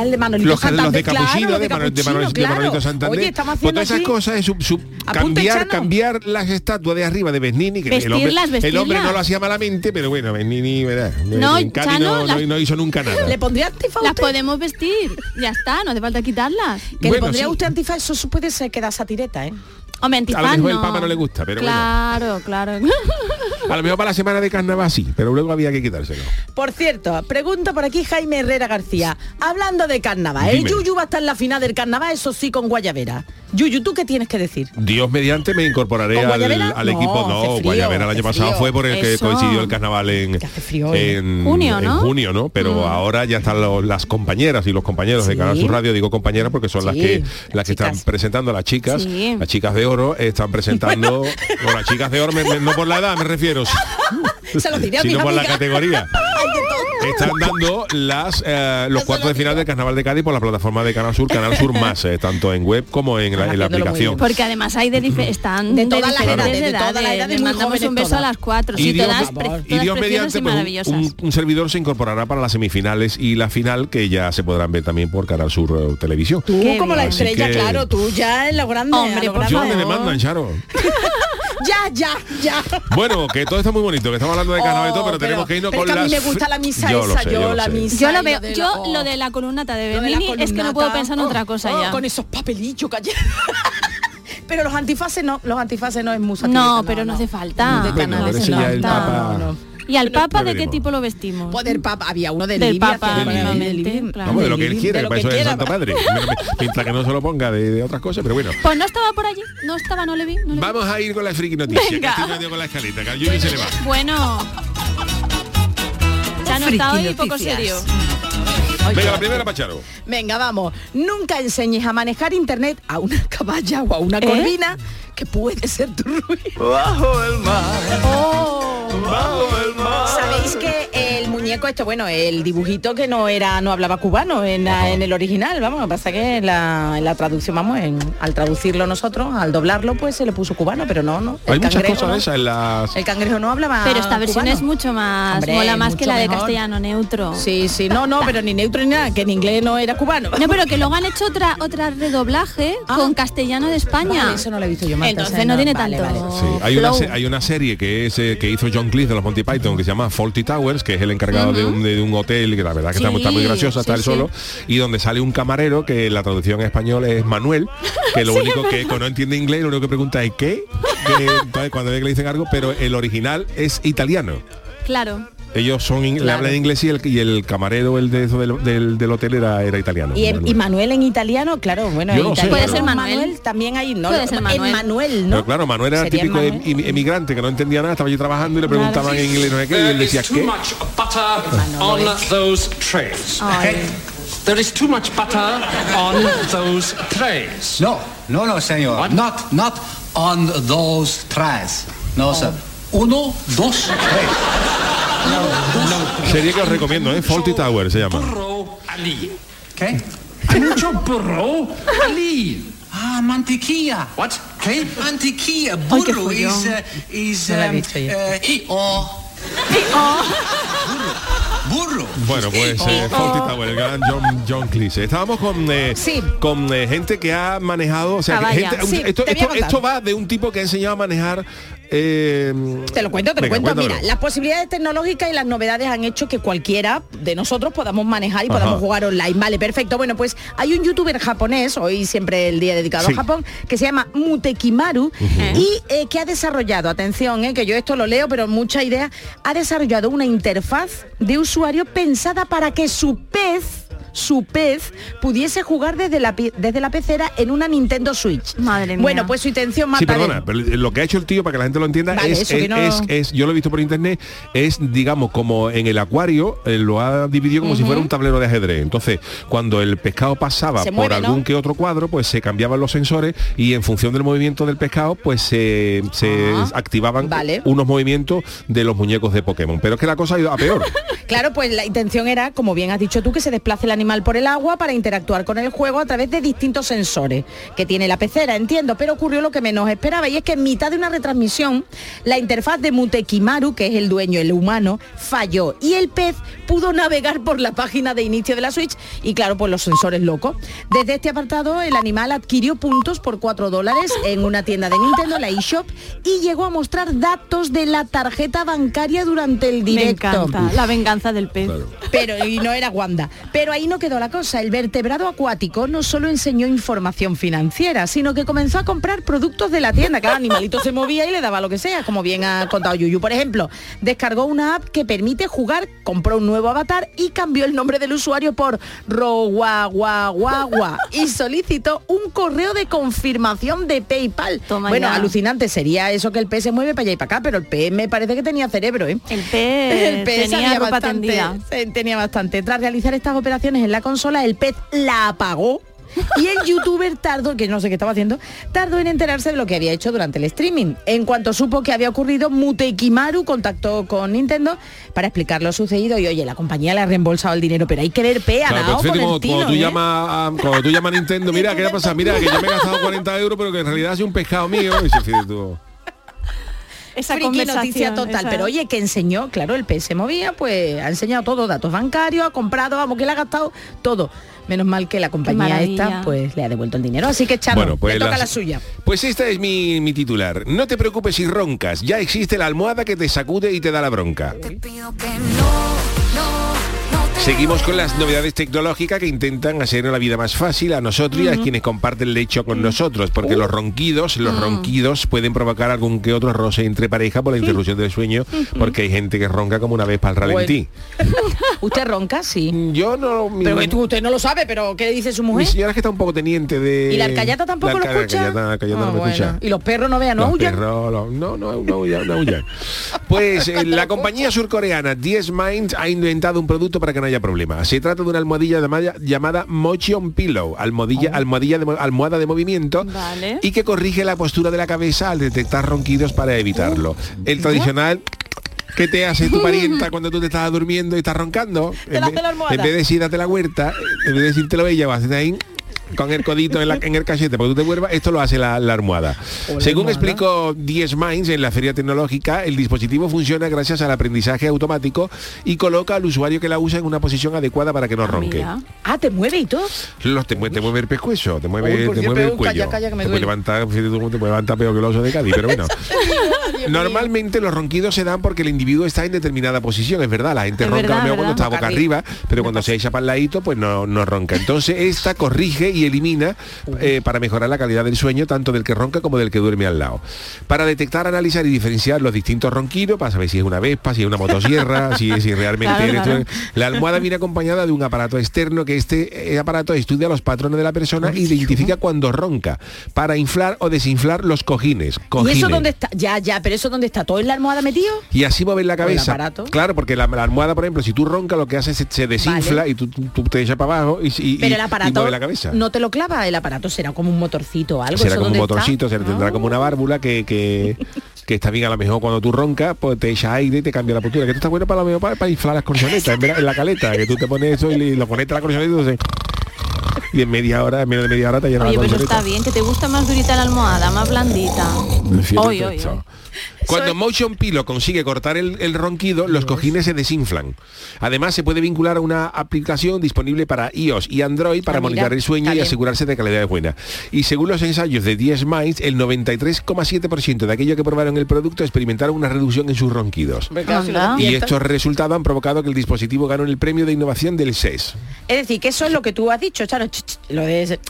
B: el de Manolito
A: los,
B: Santander,
A: los de
B: claro,
A: Capuchino,
B: los
A: de, Manuel- de Manuel- de
B: claro.
A: Manolito Santander.
B: Oye, estamos
A: Pues
B: haciendo
A: todas esas cosas es sub- sub-
B: Apunte,
A: cambiar, cambiar las estatuas de arriba de Bernini, que el hombre,
G: Vestirlas,
A: el hombre no lo hacía malamente, pero bueno, Bernini, ¿verdad?
G: No,
A: en
G: Chano,
A: no,
G: las-
A: no- no hizo nunca nada.
B: ¿Le pondría antifaz
G: Las podemos vestir. Ya está, no hace falta quitarlas.
B: Que
A: Bueno,
B: le pondría
A: sí.
B: usted antifaz, eso puede ser que da satireta, ¿eh?
G: Hombre,
A: A
G: antifaz
A: lo mejor el. Papa no le gusta, pero bueno.
G: Claro, claro.
A: A lo mejor para la semana de carnaval sí, pero luego había que quitárselo.
B: Por cierto, pregunta por aquí Jaime Herrera García. Hablando de carnaval, el
A: Dime.
B: Yuyu va a estar en la final del carnaval, eso sí, con Guayavera. Yuyu, ¿tú qué tienes que decir?
A: Dios mediante me incorporaré
B: ¿Con
A: al,
B: Guayabera?
A: al
B: No,
A: equipo. No,
B: frío,
A: Guayabera el año pasado
B: frío.
A: fue por el que
G: Eso.
A: coincidió el carnaval en,
B: Que hace frío, ¿eh?
A: en
G: Junio,
A: en
G: ¿no?
A: junio, ¿no? Pero
B: Mm.
A: ahora ya están los- las compañeras y los compañeros de
B: Sí.
A: Canal Sur Radio, digo compañeras porque son las
B: Sí,
A: que
B: las
A: las que están
B: chicas.
A: presentando las chicas,
G: Sí.
A: las chicas de oro están presentando o las chicas de oro me- me- no por la edad me refiero,
B: Se lo diré a
A: sino
B: mis
A: por la categoría. Están dando las eh, los cuartos de final del Carnaval de Cádiz por la plataforma de Canal Sur, Canal Sur Más, eh, tanto en web como en la, en aplicación.
G: Porque además hay de están
B: De
G: de,
B: todas las
G: diferentes
B: edades, de todas las
G: edades.
B: muy
G: mandamos
B: jóvenes
G: un beso
B: todas.
G: a las cuatro.
A: Y
G: Sí,
A: Dios,
G: todas, pre-
A: y Dios
G: preciosas
A: mediante
G: y
A: pues, un-
G: maravillosas.
A: un, un servidor se incorporará para las semifinales y la final que ya se podrán ver también por Canal Sur eh, Televisión.
B: Tú
G: Qué
B: como la
G: bien.
B: estrella,
A: que-
B: claro, tú ya en lo grande.
G: Hombre,
B: a lo
G: por
B: grande.
A: Yo me
G: favor.
A: demandan, Charo.
B: Ya, ya, ya.
A: Bueno, que todo está muy bonito, que estamos hablando de carnaval y todo,
B: Oh,
A: pero, tenemos que irnos
B: pero
A: con
B: que a mí
A: las
B: me gusta la misa
A: Yo lo
B: esa,
A: sé,
B: yo,
A: lo
B: la
A: sé.
B: misa.
G: Yo lo veo,
B: de
G: yo
B: la- oh.
G: lo de la columnata de Bernini es que no puedo pensar en otra cosa
B: Oh,
G: ya.
B: Con esos papelillos cayeron. Pero los antifaces no, los antifaces no es musa.
G: No, pero no hace falta.
B: De
A: Bueno,
B: canales,
A: pero ese
B: no,
A: ya el Papa-
B: no, no.
G: ¿Y al Papa de qué tipo lo vestimos?
B: Pues del Papa, había uno del,
G: Del
B: Libby,
G: Papa, mismamente, claro.
A: Vamos, de lo que él
B: de
A: para
B: lo
A: eso
B: que
A: es
B: quiera.
A: Santa Madre. Mientras que no se lo ponga de, de otras cosas, pero bueno.
G: Pues no estaba por allí, no estaba, no le vi. no le vi.
A: Vamos a ir con la friki noticia, que
G: Venga.
A: estoy medio con la escaleta, que al Yuri se le va.
G: Bueno. Ya no está hoy poco serio.
A: Venga, la primera, Pacharo.
B: Venga, vamos. Nunca enseñes a manejar internet a una caballa o a una corvina que puede ser tu ruido. Oh. Sabéis que el muñeco este, bueno, el dibujito que no era, no hablaba cubano en, la- en el original, vamos, lo que pasa que en la, en la traducción, vamos, en- al traducirlo nosotros, al doblarlo, pues se le puso cubano, pero no, no. el
A: Hay muchas
B: cangrejo
A: cosas
B: no.
A: esas en las...
B: El cangrejo no hablaba
G: Pero esta versión
B: cubano.
G: es mucho más,
B: Hombre,
G: mola más que la de
B: mejor.
G: castellano neutro.
B: Sí, sí, no, no, pero ni neutro ni nada, que en inglés no era cubano.
G: No, pero que luego han hecho otra otra redoblaje
B: Ah.
G: con castellano de España.
B: Vale, eso no lo he visto yo, Marta,
G: Entonces
B: o sea,
G: no,
B: no,
G: tiene
B: vale,
G: tanto.
B: vale.
A: Sí, hay una, hay una serie que es eh, que hizo John Cleese de los Monty Python que se llama Faulty Towers, que es el encargado de, un, de un hotel, que la verdad que está, muy- está muy
G: Sí,
A: graciosa,
G: sí, sí.
A: solo, y donde sale un camarero que la traducción en español es Manuel, que lo único que que no entiende inglés, lo único que pregunta es ¿qué? Que, cuando ve que le dicen algo, pero el original es italiano.
G: Claro.
A: Ellos son in- le
B: Claro.
A: hablan inglés y el, y el camarero el de eso del, del, del hotel era, era italiano.
B: Y,
A: Manuel.
B: y Manuel en italiano, claro, bueno,
A: Yo
B: en
A: no sé,
B: italiano
G: Puede ser Manuel.
B: también hay, no,
G: Puede ser Manuel.
B: Manuel, ¿no?
A: Pero claro, Manuel era el típico
B: Manuel.
A: em- emigrante que no entendía nada, estaba allí trabajando y le preguntaban en inglés no sé qué, y él decía
H: too
A: ¿qué?
H: much butter on those trays.
G: Ay.
H: There is too much butter on those trays.
I: No, no, no, señor.
H: What?
I: Not, not on those trays. No, sir. Uno, dos, tres.
A: Serie que os recomiendo, ¿eh? Faulty Tower se llama.
H: Burro Ali.
I: ¿Qué?
H: Hay mucho burro Ali.
I: Ah, mantequilla.
H: What?
I: ¿Qué? Mantequilla.
G: Ay,
I: Burro
G: follón.
I: is, uh, is, um, uh, y- oh. Burro. Burro.
A: Bueno, pues eh, Faulty Tower, el gran John, John Cleese. Estábamos con eh,
B: Sí.
A: con eh, gente que ha manejado, o sea, que
G: Caballa.
A: gente-
B: Sí,
A: esto, esto, esto va de un tipo que ha enseñado a manejar Eh,
B: Te lo cuento, te lo
A: venga,
B: cuento.
A: cuéntamelo.
B: Mira, las posibilidades tecnológicas y las novedades han hecho que cualquiera de nosotros podamos manejar y podamos jugar online. Vale, perfecto. Bueno, pues hay un youtuber japonés, hoy siempre el día dedicado
A: Sí.
B: a Japón, que se llama Mutekimaru y eh, que ha desarrollado, atención, eh, que yo esto lo leo, pero mucha idea, ha desarrollado una interfaz de usuario pensada para que su pez su pez pudiese jugar desde la, desde la pecera en una Nintendo Switch.
G: Madre mía.
B: Bueno, pues su intención más
A: Sí, perdona, pero lo que ha hecho el tío, para que la gente lo entienda,
B: Vale,
A: es, es-
B: no-
A: es- es- yo lo he visto por internet, es, digamos, como en el acuario, eh, lo ha dividido como si fuera un tablero de ajedrez. Entonces, cuando el pescado pasaba
B: Se
A: por
B: mueve, ¿no?
A: algún que otro cuadro, pues se cambiaban los sensores y en función del movimiento del pescado, pues se, se
B: Ah,
A: activaban
B: vale.
A: unos movimientos de los muñecos de Pokémon. Pero es que la cosa ha ido a peor.
B: Claro, pues la intención era, como bien has dicho tú, que se desplace el animal por el agua para interactuar con el juego a través de distintos sensores que tiene la pecera, entiendo, pero ocurrió lo que menos esperaba y es que en mitad de una retransmisión la interfaz de Mutekimaru, que es el dueño, el humano, falló y el pez pudo navegar por la página de inicio de la Switch y claro, pues los sensores locos. Desde este apartado el animal adquirió puntos por 4 dólares en una tienda de Nintendo, la eShop, y llegó a mostrar datos de la tarjeta bancaria durante el
G: Me
B: directo.
G: encanta. La venganza del pez.
B: Pero, y no era Wanda. Pero ahí no quedó la cosa. El vertebrado acuático no solo enseñó información financiera, sino que comenzó a comprar productos de la tienda. Cada animalito se movía y le daba lo que sea, como bien ha contado Yuyu. Por ejemplo, descargó una app que permite jugar, compró un nuevo avatar y cambió el nombre del usuario por Roguaguaguagua y solicitó un correo de confirmación de PayPal.
G: Toma
B: bueno,
G: ya.
B: alucinante sería eso que el pez se mueve para allá y para acá, pero el pez me parece que tenía cerebro, ¿eh?
G: El pez,
B: El pez
G: tenía
B: bastante,
G: tendida.
B: se- tenía bastante. Tras realizar estas operaciones en la consola, el pez la apagó. Y el youtuber tardó, que no sé qué estaba haciendo, tardó en enterarse de lo que había hecho durante el streaming. En cuanto supo que había ocurrido, Mutekimaru contactó con Nintendo para explicar lo sucedido y oye, la compañía le ha reembolsado el dinero, pero hay que ver pea,
A: Claro,
B: el
A: como, como tú
B: ¿eh?
A: llamas a, cuando tú llamas a Nintendo, mira, ¿qué le pasa? Mira, que yo me he gastado 40 euros, pero que en realidad ha sido un pescado mío. Y fíjate tú.
G: Esa
B: Friki noticia total,
G: esa-
B: pero oye, que enseñó, claro, el se movía, pues ha enseñado todo, datos bancarios, ha comprado, vamos, que le ha gastado todo. Menos mal que la compañía esta, pues le ha devuelto el dinero. Así que Chano,
A: Bueno, pues
B: le toca
A: las-
B: la suya.
A: Pues esta es mi, mi titular. No te preocupes si roncas, ya existe la almohada que te sacude y te da la bronca. Seguimos con las novedades tecnológicas que intentan hacer la vida más fácil a nosotros y a quienes comparten el lecho con nosotros, porque los ronquidos, los ronquidos pueden provocar algún que otro roce entre pareja por la interrupción del sueño, porque hay gente que ronca como una vez para el ralentí.
B: ¿Usted ronca? Sí.
A: Yo no... mi-
B: Pero que tú, usted no lo sabe, pero ¿qué dice su
A: mi
B: mujer?
A: señora es que está un poco teniente de...
B: ¿Y la alcayata tampoco
A: La
B: lo escucha?
A: La alcayata, la alcayata
B: Ah,
A: no me
B: bueno.
A: escucha.
B: Y los perros no vean, no
A: Los
B: huyan.
A: perros, no, no, no, huyan, no huyan. Pues eh, la compañía surcoreana 10 Minds ha inventado un producto para que no haya problema. Se trata de una almohadilla llamada, llamada Motion Pillow, almohadilla, almohadilla de, mo- almohada de movimiento
G: Vale.
A: y que corrige la postura de la cabeza al detectar ronquidos para evitarlo. El tradicional ¿Qué te hace tu parienta cuando tú te estás durmiendo y estás roncando?
B: Te
A: en, vez,
B: la
A: en vez de decir date la huerta, en vez de decírtelo ella, vas a ahí con el codito en, la- en el cachete, porque tú te vuelvas, esto lo hace la, la almohada.
B: La
A: Según
B: almohada.
A: explicó 10 Minds en la feria tecnológica, el dispositivo funciona gracias al aprendizaje automático y coloca al usuario que la usa en una posición adecuada para que no ronque.
G: Mira.
B: Ah, te mueve y todo.
A: Los, te, te mueve el pescuezo, te mueve,
B: Uy,
A: te mueve el
B: pero calla,
A: cuello.
B: calla, que me
A: te, puede
B: duele.
A: levantar, te puede levantar peor que el oso de Cádiz, pero bueno. Normalmente los ronquidos se dan porque el individuo está en determinada posición, es verdad, la gente
G: Es
A: ronca
G: verdad,
A: lo mismo cuando está boca
B: Boca
A: arriba, pero cuando se echa para el ladito, pues no, no ronca. Entonces esta corrige y elimina eh, para mejorar la calidad del sueño tanto del que ronca como del que duerme al lado. Para detectar, analizar y diferenciar los distintos ronquidos, para saber si es una vespa, si es una motosierra, si, si realmente
G: Claro,
A: eres tú- la almohada viene acompañada de un aparato externo que este eh, aparato estudia los patrones de la persona e identifica cuando ronca para inflar o desinflar los cojines.
B: ¿Y
A: cojines.
B: eso dónde está? Ya, ya, pero eso dónde está, todo en la almohada metido.
A: Y así mover la cabeza.
B: aparato.
A: Claro, porque la, la almohada, por ejemplo, si tú roncas, lo que hace es se, desinfla
B: Vale.
A: y tú, te echas para abajo y, y-
B: Pero
A: y-
B: el
A: y
B: aparato
A: mueve la cabeza.
B: no te lo clava, el aparato será como un motorcito o algo.
A: Será
B: ¿eso
A: como un motorcito,
B: está?
A: se tendrá como una válvula que, que, que está bien a lo mejor cuando tú roncas, pues te echa aire y te cambia la postura. Que esto está bueno para lo mejor para, para inflar las colchonetas, en, la caleta, que tú te pones eso y le- lo conectas a la colchoneta y entonces y en media hora, en menos de media hora te llena
G: Oye, pero está bien, que te gusta más durita la almohada, más blandita. Hoy, hoy,
A: Cuando Motion Pillow consigue cortar el, el ronquido, los cojines se desinflan. Además, se puede vincular a una aplicación disponible para iOS y Android para
B: Ah, mira,
A: monitorar el sueño y asegurarse de calidad buena. Y según los ensayos de 10 Minds, el 93,7% de aquellos que probaron el producto experimentaron una reducción en sus ronquidos. Y estos resultados han provocado que el dispositivo ganó el premio de innovación del SES.
B: Es decir, que eso es lo que tú has dicho, Charo. ch, ch, Lo de ese-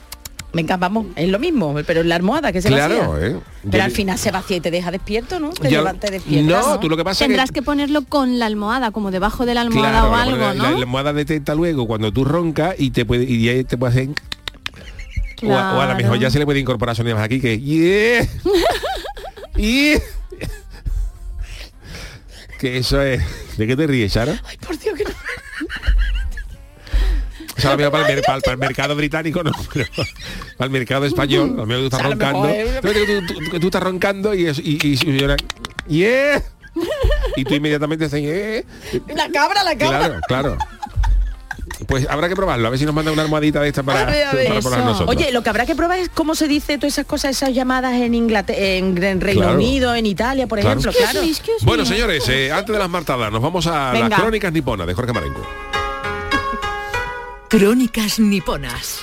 B: Venga, vamos, es lo mismo, pero en la almohada que se
A: Claro,
B: vacía.
A: ¿eh?
B: Pero
A: Yo-
B: al final se vacía y te deja despierto, ¿no? Te levantas despierto.
A: no, tú lo que pasa
G: Tendrás
A: es
G: que ponerlo con la almohada, como debajo de la almohada
A: Claro,
G: o algo,
A: la,
G: ¿no?
A: la almohada detecta luego cuando tú roncas y te puede y ahí te puede hacer o, a, o a lo mejor ya se le puede incorporar sonidos aquí que yeah, yeah. que eso es ¿de qué te ríes Sara?
B: Ay, por Dios, que no.
A: O sea, para, el, mer- para el- para el mercado británico no, pero para el mercado español, a lo mejor tú estás
B: O sea, a lo
A: roncando,
B: mejor
A: tú, tú- tú- tú estás roncando y, es- y, y, y yeah. y tú inmediatamente dices, yeah.
B: La cabra, la cabra.
A: Claro, claro. Pues habrá que probarlo, a ver si nos manda una almohadita de esta para,
B: A ver, a ver,
A: para probar
G: eso.
A: nosotros.
B: Oye, lo que habrá que probar es cómo se dice todas esas cosas, esas llamadas en Inglaterra, en, en Reino
A: Claro.
B: Unido, en Italia, por
A: Claro.
B: ejemplo, claro.
G: me,
A: bueno,
G: me.
A: señores, eh, antes de las martadas, nos vamos a
B: Venga.
A: las crónicas niponas de Jorge Marenco.
E: Crónicas niponas.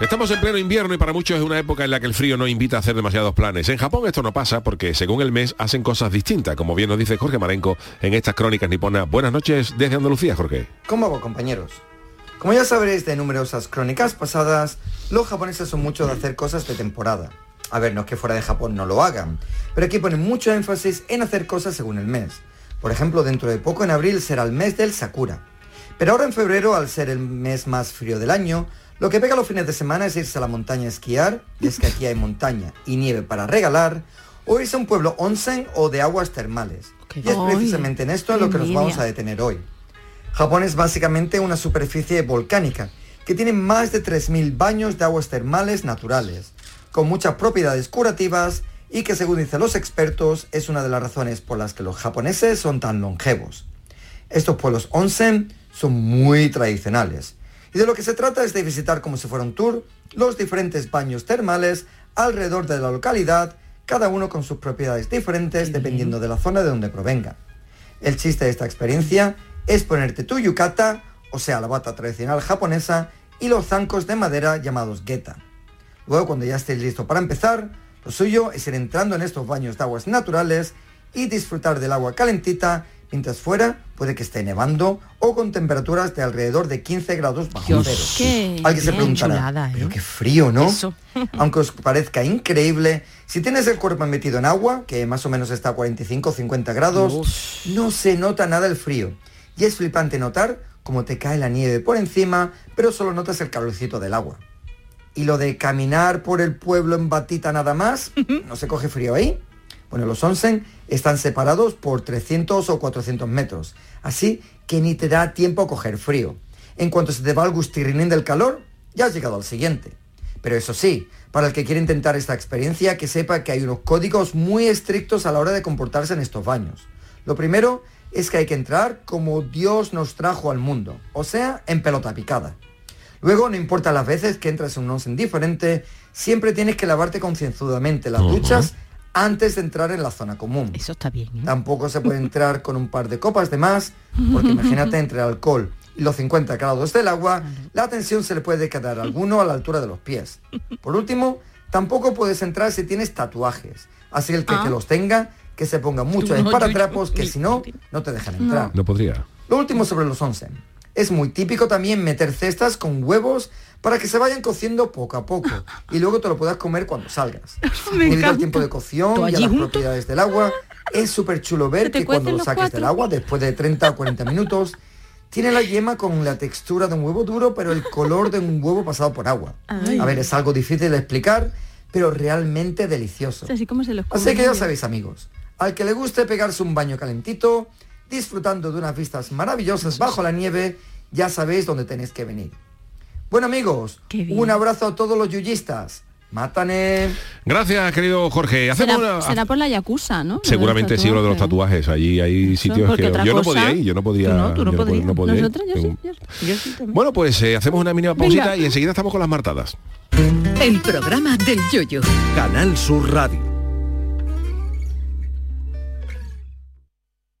A: Estamos en pleno invierno y para muchos es una época en la que el frío no invita a hacer demasiados planes. En Japón esto no pasa porque según el mes hacen cosas distintas, como bien nos dice Jorge Marenco en estas crónicas niponas. Buenas noches desde Andalucía, Jorge.
J: ¿Cómo va, compañeros? Como ya sabréis de numerosas crónicas pasadas, los japoneses son mucho de hacer cosas de temporada. A ver, no es que fuera de Japón no lo hagan, pero aquí ponen mucho énfasis en hacer cosas según el mes. Por ejemplo, dentro de poco en abril será el mes del Sakura. Pero ahora en febrero, al ser el mes más frío del año, lo que pega los fines de semana es irse a la montaña a esquiar, y es que aquí hay montaña y nieve para regalar, o irse a un pueblo onsen o de aguas termales. Y es precisamente en esto en lo que nos vamos a detener hoy. Japón es básicamente una superficie volcánica que tiene más de 3.000 baños de aguas termales naturales, con muchas propiedades curativas y que según dicen los expertos es una de las razones por las que los japoneses son tan longevos. Estos pueblos onsen son muy tradicionales y de lo que se trata es de visitar como si fuera un tour los diferentes baños termales alrededor de la localidad, cada uno con sus propiedades diferentes dependiendo de la zona de donde provenga. El chiste de esta experiencia es ponerte tu yukata, o sea, la bata tradicional japonesa, y los zancos de madera llamados geta. Luego, cuando ya estés listo para empezar, lo suyo es ir entrando en estos baños de aguas naturales y disfrutar del agua calentita, mientras fuera puede que esté nevando o con temperaturas de alrededor de 15 grados bajo
B: Dios,
J: cero.
G: qué
J: Alguien se preguntará,
B: chulada, ¿eh?
J: pero qué frío, ¿no?
B: Eso.
J: Aunque os parezca increíble, si tienes el cuerpo metido en agua, que más o menos está a 45 o 50 grados, no se nota nada el frío. Y es flipante notar cómo te cae la nieve por encima, pero solo notas el calorcito del agua. Y lo de caminar por el pueblo en batita nada más, ¿no se coge frío ahí? Bueno, los onsen están separados por 300 o 400 metros, así que ni te da tiempo a coger frío. En cuanto se te va el gustirrinín del calor, ya has llegado al siguiente. Pero eso sí, para el que quiere intentar esta experiencia, que sepa que hay unos códigos muy estrictos a la hora de comportarse en estos baños. Lo primero es que hay que entrar como Dios nos trajo al mundo, o sea, en pelota picada. Luego, no importa las veces que entras en un onsen diferente, siempre tienes que lavarte concienzudamente las duchas antes de entrar en la zona común.
B: Eso está bien. ¿eh?
J: Tampoco se puede entrar con un par de copas de más, porque imagínate entre el alcohol y los 50 grados del agua, la tensión se le puede quedar a alguno a la altura de los pies. Por último, tampoco puedes entrar si tienes tatuajes. Así el que,
B: Ah.
J: que los tenga, que se ponga muchos
B: No, yo-
J: esparatrapos, que si no, no te dejan entrar.
A: No podría.
J: Lo último sobre los onsen. Es muy típico también meter cestas con huevos para que se vayan cociendo poco a poco y luego te lo puedas comer cuando salgas. Debido al tiempo de cocción
B: ¿Todo
J: y a las
B: junto?
J: propiedades del agua, es súper chulo ver que cuando lo saques
G: cuatro.
J: del agua, después de 30 o 40 minutos, tiene la yema con la textura de un huevo duro, pero el color de un huevo pasado por agua.
G: Ay.
J: A ver, es algo difícil de explicar, pero realmente delicioso.
G: Así como se los
J: Así que ya sabéis amigos, al que le guste pegarse un baño calentito, disfrutando de unas vistas maravillosas bajo la nieve, ya sabéis dónde tenéis que venir. Bueno amigos, un abrazo a todos los yuyistas. Mátane.
A: Gracias, querido Jorge. Hacemos
G: Será,
A: una...
G: será por la yakuza, ¿no?
A: Seguramente sí, lo de los tatuajes. Allí hay sitios
G: porque
A: que yo no podía ir, yo no podía.
B: Tú no, tú no
A: yo po-
B: podías.
A: podía ir.
G: Nosotros, yo sí, yo sí.
B: Yo sí también.
A: Bueno, pues eh, hacemos una mínima
G: Venga.
A: pausita y enseguida estamos con las martadas.
E: El programa del yoyo.
D: Canal Sur Radio.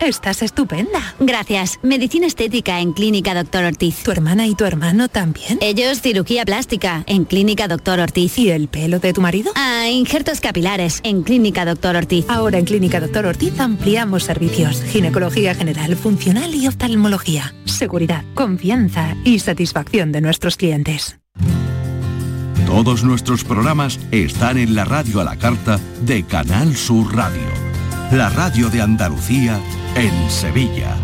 K: Estás estupenda. Gracias. Medicina estética en Clínica Doctor Ortiz. ¿Tu hermana y tu hermano también? Ellos cirugía plástica en Clínica Doctor Ortiz. ¿Y el pelo de tu marido? Ah, injertos capilares en Clínica Doctor Ortiz. Ahora en Clínica Doctor Ortiz ampliamos servicios. Ginecología general, funcional y oftalmología. Seguridad, confianza y satisfacción de nuestros clientes.
L: Todos nuestros programas están en la radio a la carta de Canal Sur Radio. La radio de Andalucía en Sevilla.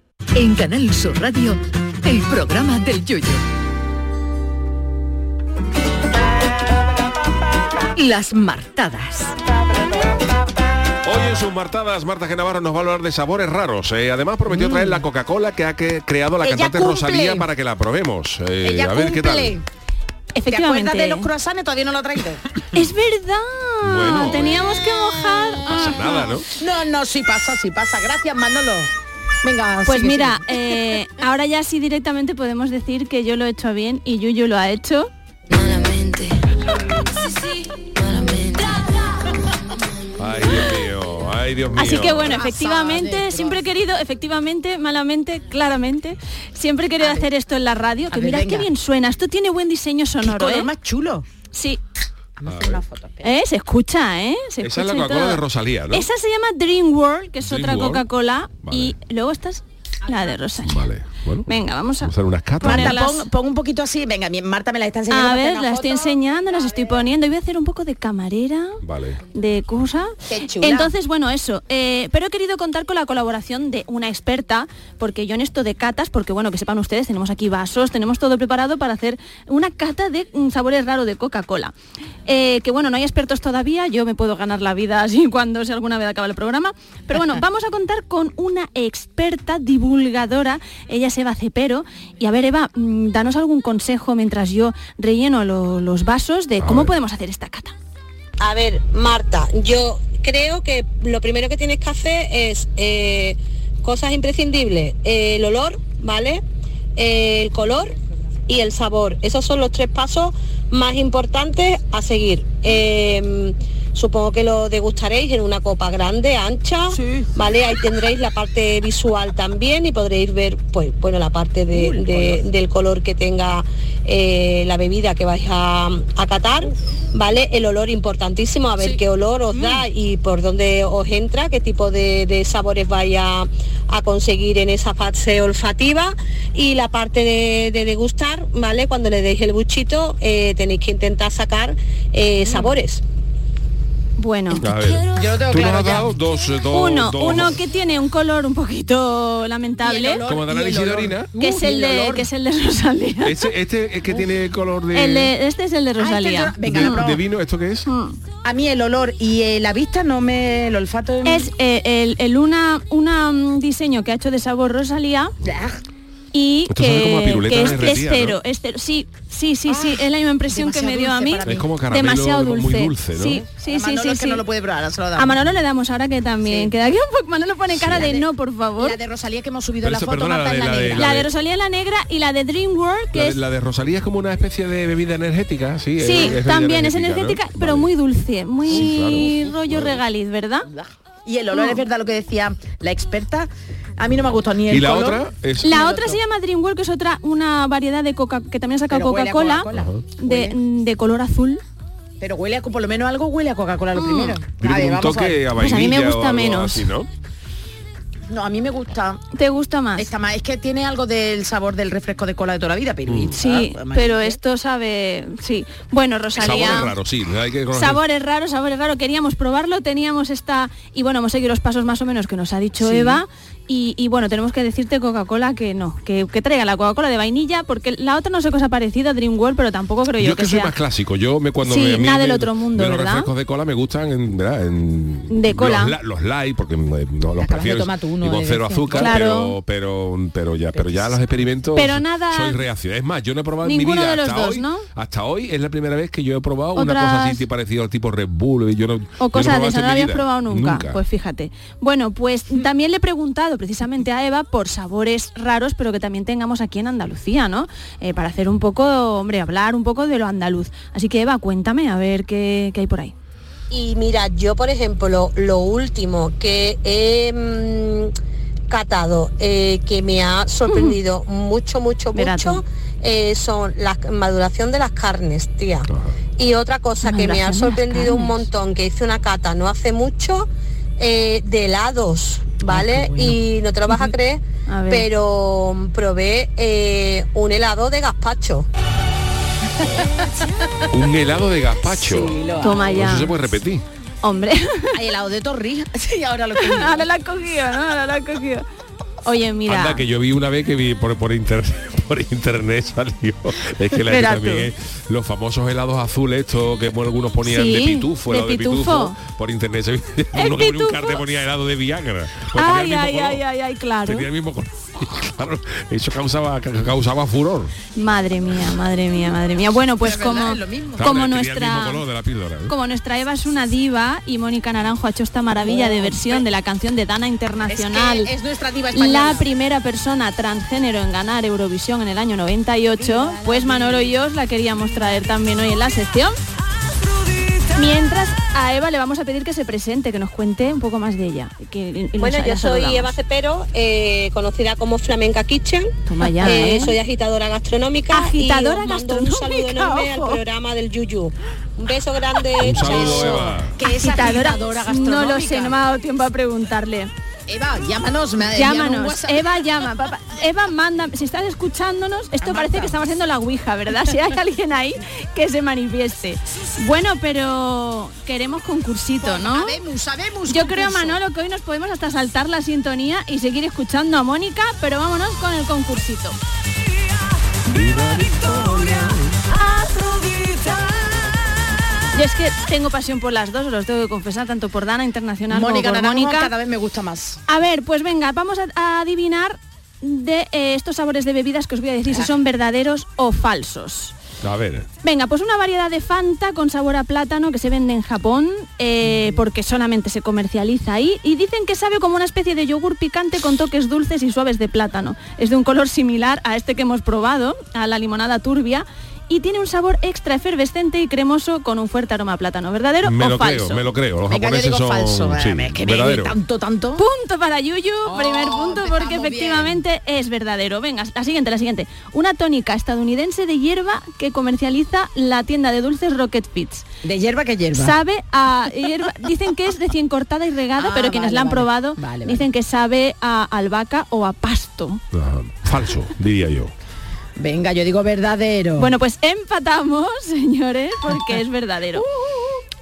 E: En Canal Sur Radio, el programa del Yoyo. Las Martadas.
A: Hoy en sus martadas, Marta Genavarro nos va a hablar de sabores raros. Eh, además prometió traer la Coca-Cola que ha que- creado la
B: Ella
A: cantante
B: cumple.
A: Rosalía para que la probemos. Eh,
B: Ella
A: a ver qué tal.
B: ¿Te
G: Efectivamente.
B: acuerdas de los croissants? Todavía no lo ha traído.
G: Es verdad.
A: Bueno,
G: Teníamos que mojar.
A: Pasa nada, ¿no?
B: No, no, sí pasa, sí pasa. Gracias, Manolo. Venga,
G: Pues
B: sigue,
G: mira,
B: sigue.
G: eh, ahora ya sí directamente podemos decir que yo lo he hecho bien y Yuyu lo ha hecho.
A: Ay, Dios mío, ay, Dios mío.
G: Así que bueno, efectivamente, siempre he querido, efectivamente, malamente, claramente, siempre he querido hacer esto en la radio, que
B: ver,
G: mirad qué bien suena, esto tiene buen diseño sonoro,
B: color
G: ¿eh?
B: más chulo.
G: Sí.
B: Vamos a hacer una foto.
G: ¿Eh? Se escucha, ¿eh? Se
A: Esa es la Coca-Cola de Rosalía, ¿no?
G: Esa se llama Dream World, que es otra
A: Dream World.
G: Coca-Cola, y luego esta es la de Rosalía.
A: Vale, bueno.
G: Venga, vamos a
A: Vamos a hacer unas catas.
B: Marta, pon, pon un poquito así. Venga, mi- Marta me la está enseñando.
G: A ver,
B: una
G: la estoy enseñando, las estoy poniendo. Y voy a hacer un poco de camarera,
A: Vale.
G: de cosa.
B: Qué chula.
G: Entonces, bueno, eso. eh, pero he querido contar con la colaboración de una experta, porque yo en esto de catas, porque bueno, que sepan ustedes, tenemos aquí vasos, tenemos todo preparado para hacer una cata de mm, sabores raros de Coca-Cola. Eh, que bueno, no hay expertos todavía, yo me puedo ganar la vida así cuando si alguna vez acaba el programa. Pero bueno, vamos a contar con una experta divulgadora, ella es Eva Cepero. Y a ver, Eva, mm, danos algún consejo mientras yo relleno lo- los vasos de cómo podemos hacer esta cata.
M: A ver, Marta, yo creo que lo primero que tienes que hacer es eh, cosas imprescindibles. Eh, el olor, ¿vale? Eh, el color y el sabor. Esos son los tres pasos más importantes a seguir. Supongo que lo degustaréis en una copa grande, ancha, ¿vale? Ahí tendréis la parte visual también y podréis ver, pues, bueno, la parte de- de- del color que tenga eh, la bebida que vais a, a catar, ¿vale? El olor importantísimo, a ver qué olor os da y por dónde os entra, qué tipo de, de sabores vaya a conseguir en esa fase olfativa y la parte de, de degustar, ¿vale? Cuando le deis el buchito eh, tenéis que intentar sacar eh, sabores.
G: Bueno,
A: A ver,
B: Yo lo tengo
A: tú nos
B: claro
A: has
B: ya.
A: dado dos, eh, dos,
G: uno,
A: dos-
G: uno que tiene un color un poquito lamentable,
A: Como de análisis de orina.
G: que es el de que es el de Rosalía.
A: Este, este es que tiene color de,
G: El de- este es el de Rosalía.
B: Venga,
A: de-
B: lo probo.
A: de vino. ¿Esto qué es?
B: A mí el olor y eh, la vista no me... El olfato...
G: Es eh, el, el una, una mm, diseño que ha hecho de sabor Rosalía y
A: Esto
G: que, es,
A: derretida,
G: es cero, es cero. Sí, sí, sí, sí, es la misma impresión que me dio a mí.
A: Es como caramelo
G: Demasiado
A: muy
G: dulce.
A: ¿no?
G: Sí, sí,
B: A
G: sí,
B: Manolo
G: sí,
B: es que
G: sí.
B: no lo puede probar, se lo damos.
G: A Manolo le damos ahora que también queda aquí un poco. Manolo pone cara
B: Sí,
G: de,
B: de-
G: no, por favor.
B: La de Rosalía que hemos subido
A: Pero
B: la foto,
A: perdona, la
B: es
A: de-
B: la
A: la de-
B: negra.
G: La
A: la
G: de Rosalía la negra y la de Dream World, que
A: La de,
G: es
A: la de Rosalía es como una especie de bebida energética, sí.
G: Sí,
A: es
G: también es
A: ¿no?
G: energética, pero muy dulce, muy rollo regaliz, ¿verdad?
B: Y el olor
G: No.
B: es verdad lo que decía la experta. A mí no me ha gustado ni el
A: Y la
B: color,
A: otra es...
G: La otra se llama Dream World, que es otra una variedad de coca que también ha sacado
B: Pero huele a
G: Coca-Cola de, de color azul.
B: Pero huele a, por lo menos algo huele a Coca-Cola lo primero.
A: Tiene
B: A ver,
A: como un
B: vamos a
A: toque
B: ver.
A: a
G: Pues a mí me gusta menos.
A: así, ¿no?
B: No, a mí me gusta.
G: ¿Te gusta más?
B: Está más. Es que tiene algo del sabor del refresco de cola de toda la vida, pero
G: Sí, pero esto sabe... Sí. Bueno, Rosalía...
A: Sabores raros, sí. Hay que conocer.
G: Sabores raros, sabores raros. Queríamos probarlo, teníamos esta... Y bueno, hemos seguido los pasos más o menos que nos ha dicho
B: Sí.
G: Eva. Y, y bueno, tenemos que decirte Coca-Cola que no, que, que traiga la Coca-Cola de vainilla, porque la otra no sé cosa parecida, Dream World, pero tampoco creo yo,
A: Yo es que soy
G: sea
A: más clásico. Yo me cuando
G: Sí,
A: me,
G: nada
A: me-
G: del otro mundo,
A: de los refrescos de cola me gustan en, ¿verdad? en
G: De cola.
A: Los, los light porque eh, no los prefiero
B: uno
A: y con
B: de
A: cero azúcar,
G: Claro.
A: pero pero pero ya pero ya los experimentos
G: Pero nada-
A: soy reacio. Es más, yo no he probado en mi vida
G: de los
A: hasta
G: dos,
A: hoy.
G: ¿no?
A: Hasta hoy es la primera vez que yo he probado una cosa así tipo parecido al tipo Red Bull y yo no no
G: O cosas
A: probado
G: de
A: esto
G: esa,
A: en
G: no habías probado nunca. Pues fíjate. Bueno, pues también le he preguntado precisamente a Eva por sabores raros, pero que también tengamos aquí en Andalucía, ¿no? Eh, para hacer un poco, hombre, hablar un poco de lo andaluz. Así que Eva, cuéntame a ver qué, qué hay por ahí.
M: Y mira, yo por ejemplo, lo, lo último que he mm, catado, eh, que me ha sorprendido mucho, mucho, mucho, eh, son la maduración de las carnes, tía. Y otra cosa que me ha sorprendido un montón, que hice una cata no hace mucho, eh, de helados, ¿vale? Y no te lo vas a creer,
G: A
M: pero probé eh, un helado de gazpacho.
A: Un helado de gazpacho.
B: Sí, lo
G: Toma ya.
A: Eso se puede repetir.
G: Hombre.
B: Hay helado de torrijas. Sí, ahora lo que
G: Ahora la has cogido, ¿no? Ahora la has cogido. Oye, mira.
A: Anda, que yo vi una vez que vi por, por internet por internet salió. Es que la también es- los famosos helados azules, estos que bueno, algunos ponían
G: Sí,
A: de pitufo, helado de pitufo.
G: pitufo.
A: Por internet se uno que ponía un
G: pitufo.
A: cartel ponía helado de Viagra.
G: Ay, ay, ay, ay, ay, claro.
A: Tenía el mismo color. Claro, eso causaba ca- causaba furor.
G: Madre mía, madre mía, madre mía. Bueno, pues
B: verdad,
G: como,
B: es lo mismo.
A: Claro,
G: como nuestra
A: píldora. ¿eh?
G: como nuestra Eva es una diva y Mónica Naranjo ha hecho esta maravilla de versión de la canción de Dana Internacional.
B: Es, que es nuestra diva española.
G: la primera persona transgénero en ganar Eurovisión en el año 98, pues Manolo y yo os la queríamos traer también hoy en la sección. Mientras a Eva le vamos a pedir que se presente, que nos cuente un poco más de ella. Que,
M: Bueno,
G: nos-
M: yo soy
G: saludamos.
M: Eva Cepero, eh, conocida como Flamenca Kitchen.
G: Toma ya,
M: Eh,
G: ¿eh?
M: Soy agitadora gastronómica.
G: Agitadora
M: y os mando Un saludo
G: gastronómica,
M: enorme
G: ojo.
M: al programa del Yuyu. Un beso grande.
A: Un saludo,
M: chao.
A: Eva.
B: que es
G: Agitadora,
B: agitadora
G: no
B: gastronómica.
G: lo sé, no me ha dado tiempo a preguntarle.
B: Eva, llámanos, me un
G: Llámanos. Eva llama, papá. Eva manda, si estás escuchándonos, esto parece que estamos haciendo la Ouija, ¿verdad? Si hay alguien ahí que se manifieste. Bueno, pero queremos concursito, ¿no?
B: Sabemos, sabemos.
G: Yo creo. Manolo, que hoy nos podemos hasta saltar la sintonía y seguir escuchando a Mónica, pero vámonos con el concursito. Yo es que tengo pasión por las dos, os los tengo que confesar, tanto por Dana Internacional
B: Mónica
G: como por
B: Naranjo
G: Mónica.
B: cada vez me gusta más.
G: A ver, pues venga, vamos a, a adivinar de eh, estos sabores de bebidas que os voy a decir si son verdaderos o falsos.
A: A ver.
G: Venga, pues una variedad de Fanta con sabor a plátano que se vende en Japón eh, porque solamente se comercializa ahí y dicen que sabe como una especie de yogur picante con toques dulces y suaves de plátano. Es de un color similar a este que hemos probado, a la limonada turbia y tiene un sabor extra efervescente y cremoso con un fuerte aroma a plátano. ¿Verdadero
A: Me
G: o
A: lo
G: falso?
A: creo, me lo creo. Los
B: Venga, yo
A: japoneses
B: digo
A: son
B: falso.
A: sí,
B: Es que
A: verdadero.
B: tanto, tanto.
G: Punto para Yuyu, primer punto porque
B: bien.
G: efectivamente es verdadero. Venga, la siguiente, la siguiente. Una tónica estadounidense de hierba que comercializa la tienda de dulces Rocket Pits.
B: ¿De hierba que hierba?
G: Sabe a hierba, dicen que es recién cortada y regada,
B: Ah,
G: pero quienes
B: vale,
G: la han
B: vale.
G: probado
B: Vale, vale.
G: dicen que sabe a albahaca o a pasto.
A: Falso, diría yo.
B: Venga, yo digo verdadero.
G: Bueno, pues empatamos, señores, porque es verdadero.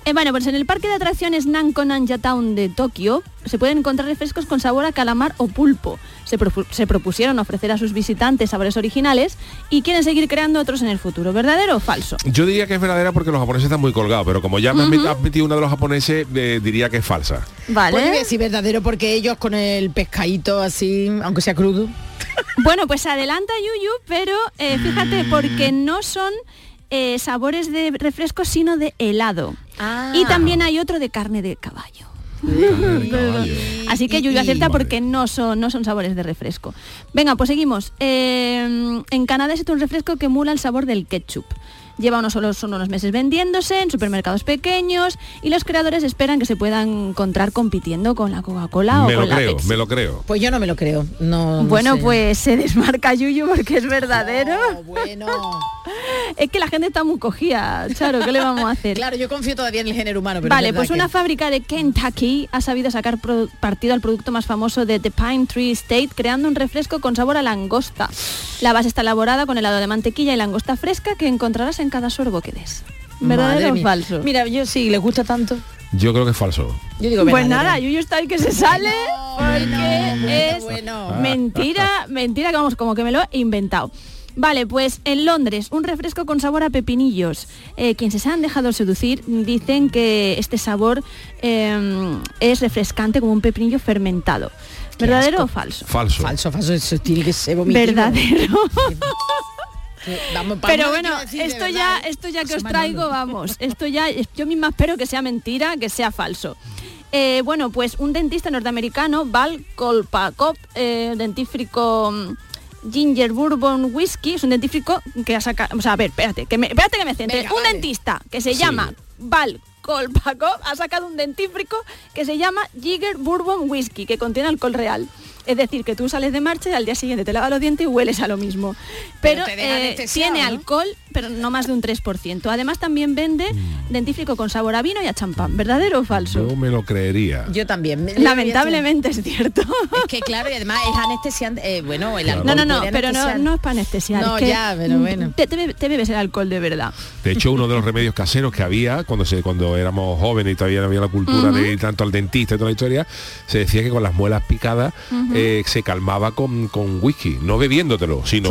G: Eh, bueno, pues en el parque de atracciones Nanko Nanja Town de Tokio se pueden encontrar refrescos con sabor a calamar o pulpo. Se, propu- se propusieron ofrecer a sus visitantes sabores originales y quieren seguir creando otros en el futuro. ¿Verdadero o falso?
A: Yo diría que es verdadera porque los japoneses están muy colgados, pero como ya me has met- has metido uno de los japoneses, eh, diría que es falsa.
G: Vale.
B: Pues decir verdadero porque ellos con el pescadito así, aunque sea crudo.
G: Bueno, pues adelanta Yuyu, pero eh, fíjate, porque no son eh, sabores de refresco, sino de helado.
B: Ah.
G: Y también hay otro de carne de caballo. Así que Yuyu acierta porque no son, no son sabores de refresco. Venga, pues seguimos. Eh, en Canadá existe un refresco que emula el sabor del ketchup. Lleva unos solo son unos meses vendiéndose en supermercados pequeños y los creadores esperan que se puedan encontrar compitiendo con la Coca-Cola o
A: Me lo
G: con la
A: creo,
G: Pepsi.
A: me lo creo.
B: Pues yo no me lo creo. No, no
G: Bueno,
B: sé.
G: pues se desmarca Yuyu porque es verdadero.
B: bueno.
G: es que la gente está muy cogida, Charo, ¿qué le vamos a hacer?
B: Claro, yo confío todavía en el género humano, pero
G: Vale, pues una
B: que-
G: fábrica de Kentucky ha sabido sacar partido al producto más famoso de The Pine Tree State, creando un refresco con sabor a langosta. La base está elaborada con helado de mantequilla y langosta fresca que encontrarás en cada sorbo que des. ¿Verdadero o falso?
B: Mira, yo sí, les gusta tanto.
A: Yo creo que es falso.
B: Yo digo
G: Pues nada, Yuyu está ahí que se sale porque es
B: bueno.
G: mentira, mentira que vamos, como que me lo he inventado. Vale, pues en Londres, un refresco con sabor a pepinillos. Eh, quienes se han dejado seducir dicen que este sabor eh, es refrescante como un pepinillo fermentado. ¿Verdadero o falso?
A: Falso.
B: Falso, falso, eso tiene que ser vomitivo.
G: Verdadero. Pero bueno,
B: decir
G: esto ya,
B: ¿eh?
G: esto ya que os traigo, vamos, esto ya, yo misma espero que sea mentira, que sea falso. Eh, bueno, pues un dentista norteamericano, Val Kolpakov, eh, dentífrico mm, Ginger Bourbon Whisky, es un dentífrico que ha sacado, o sea, a ver, espérate, que me, espérate que me centre.
B: Venga,
G: un
B: vale.
G: dentista que se
B: Sí.
G: llama Val Kolpakov ha sacado un dentífrico que se llama Ginger Bourbon Whisky, que contiene alcohol real. Es decir, que tú sales de marcha y al día siguiente te lavas los dientes y hueles a lo mismo. Pero, eh, tiene alcohol, pero no más de un 3%. Además también vende
A: Mm.
G: dentífrico con sabor a vino y a champán. ¿Verdadero o falso?
A: Yo me lo creería.
B: Yo también. me-
G: Lamentablemente es cierto.
B: Es que claro, y además es anestesiante. eh, bueno, el alcohol
G: No, no, no, pero no, no es para anestesiar.
B: No,
G: es que,
B: ya, pero
G: mm,
B: bueno.
G: Te, te bebe- te bebes el alcohol de verdad.
A: De hecho, uno de los remedios caseros que había cuando se cuando éramos jóvenes y todavía no había la cultura de ir tanto al dentista y toda la historia, se decía que con las muelas picadas eh, se calmaba con, con whisky, no bebiéndotelo, sino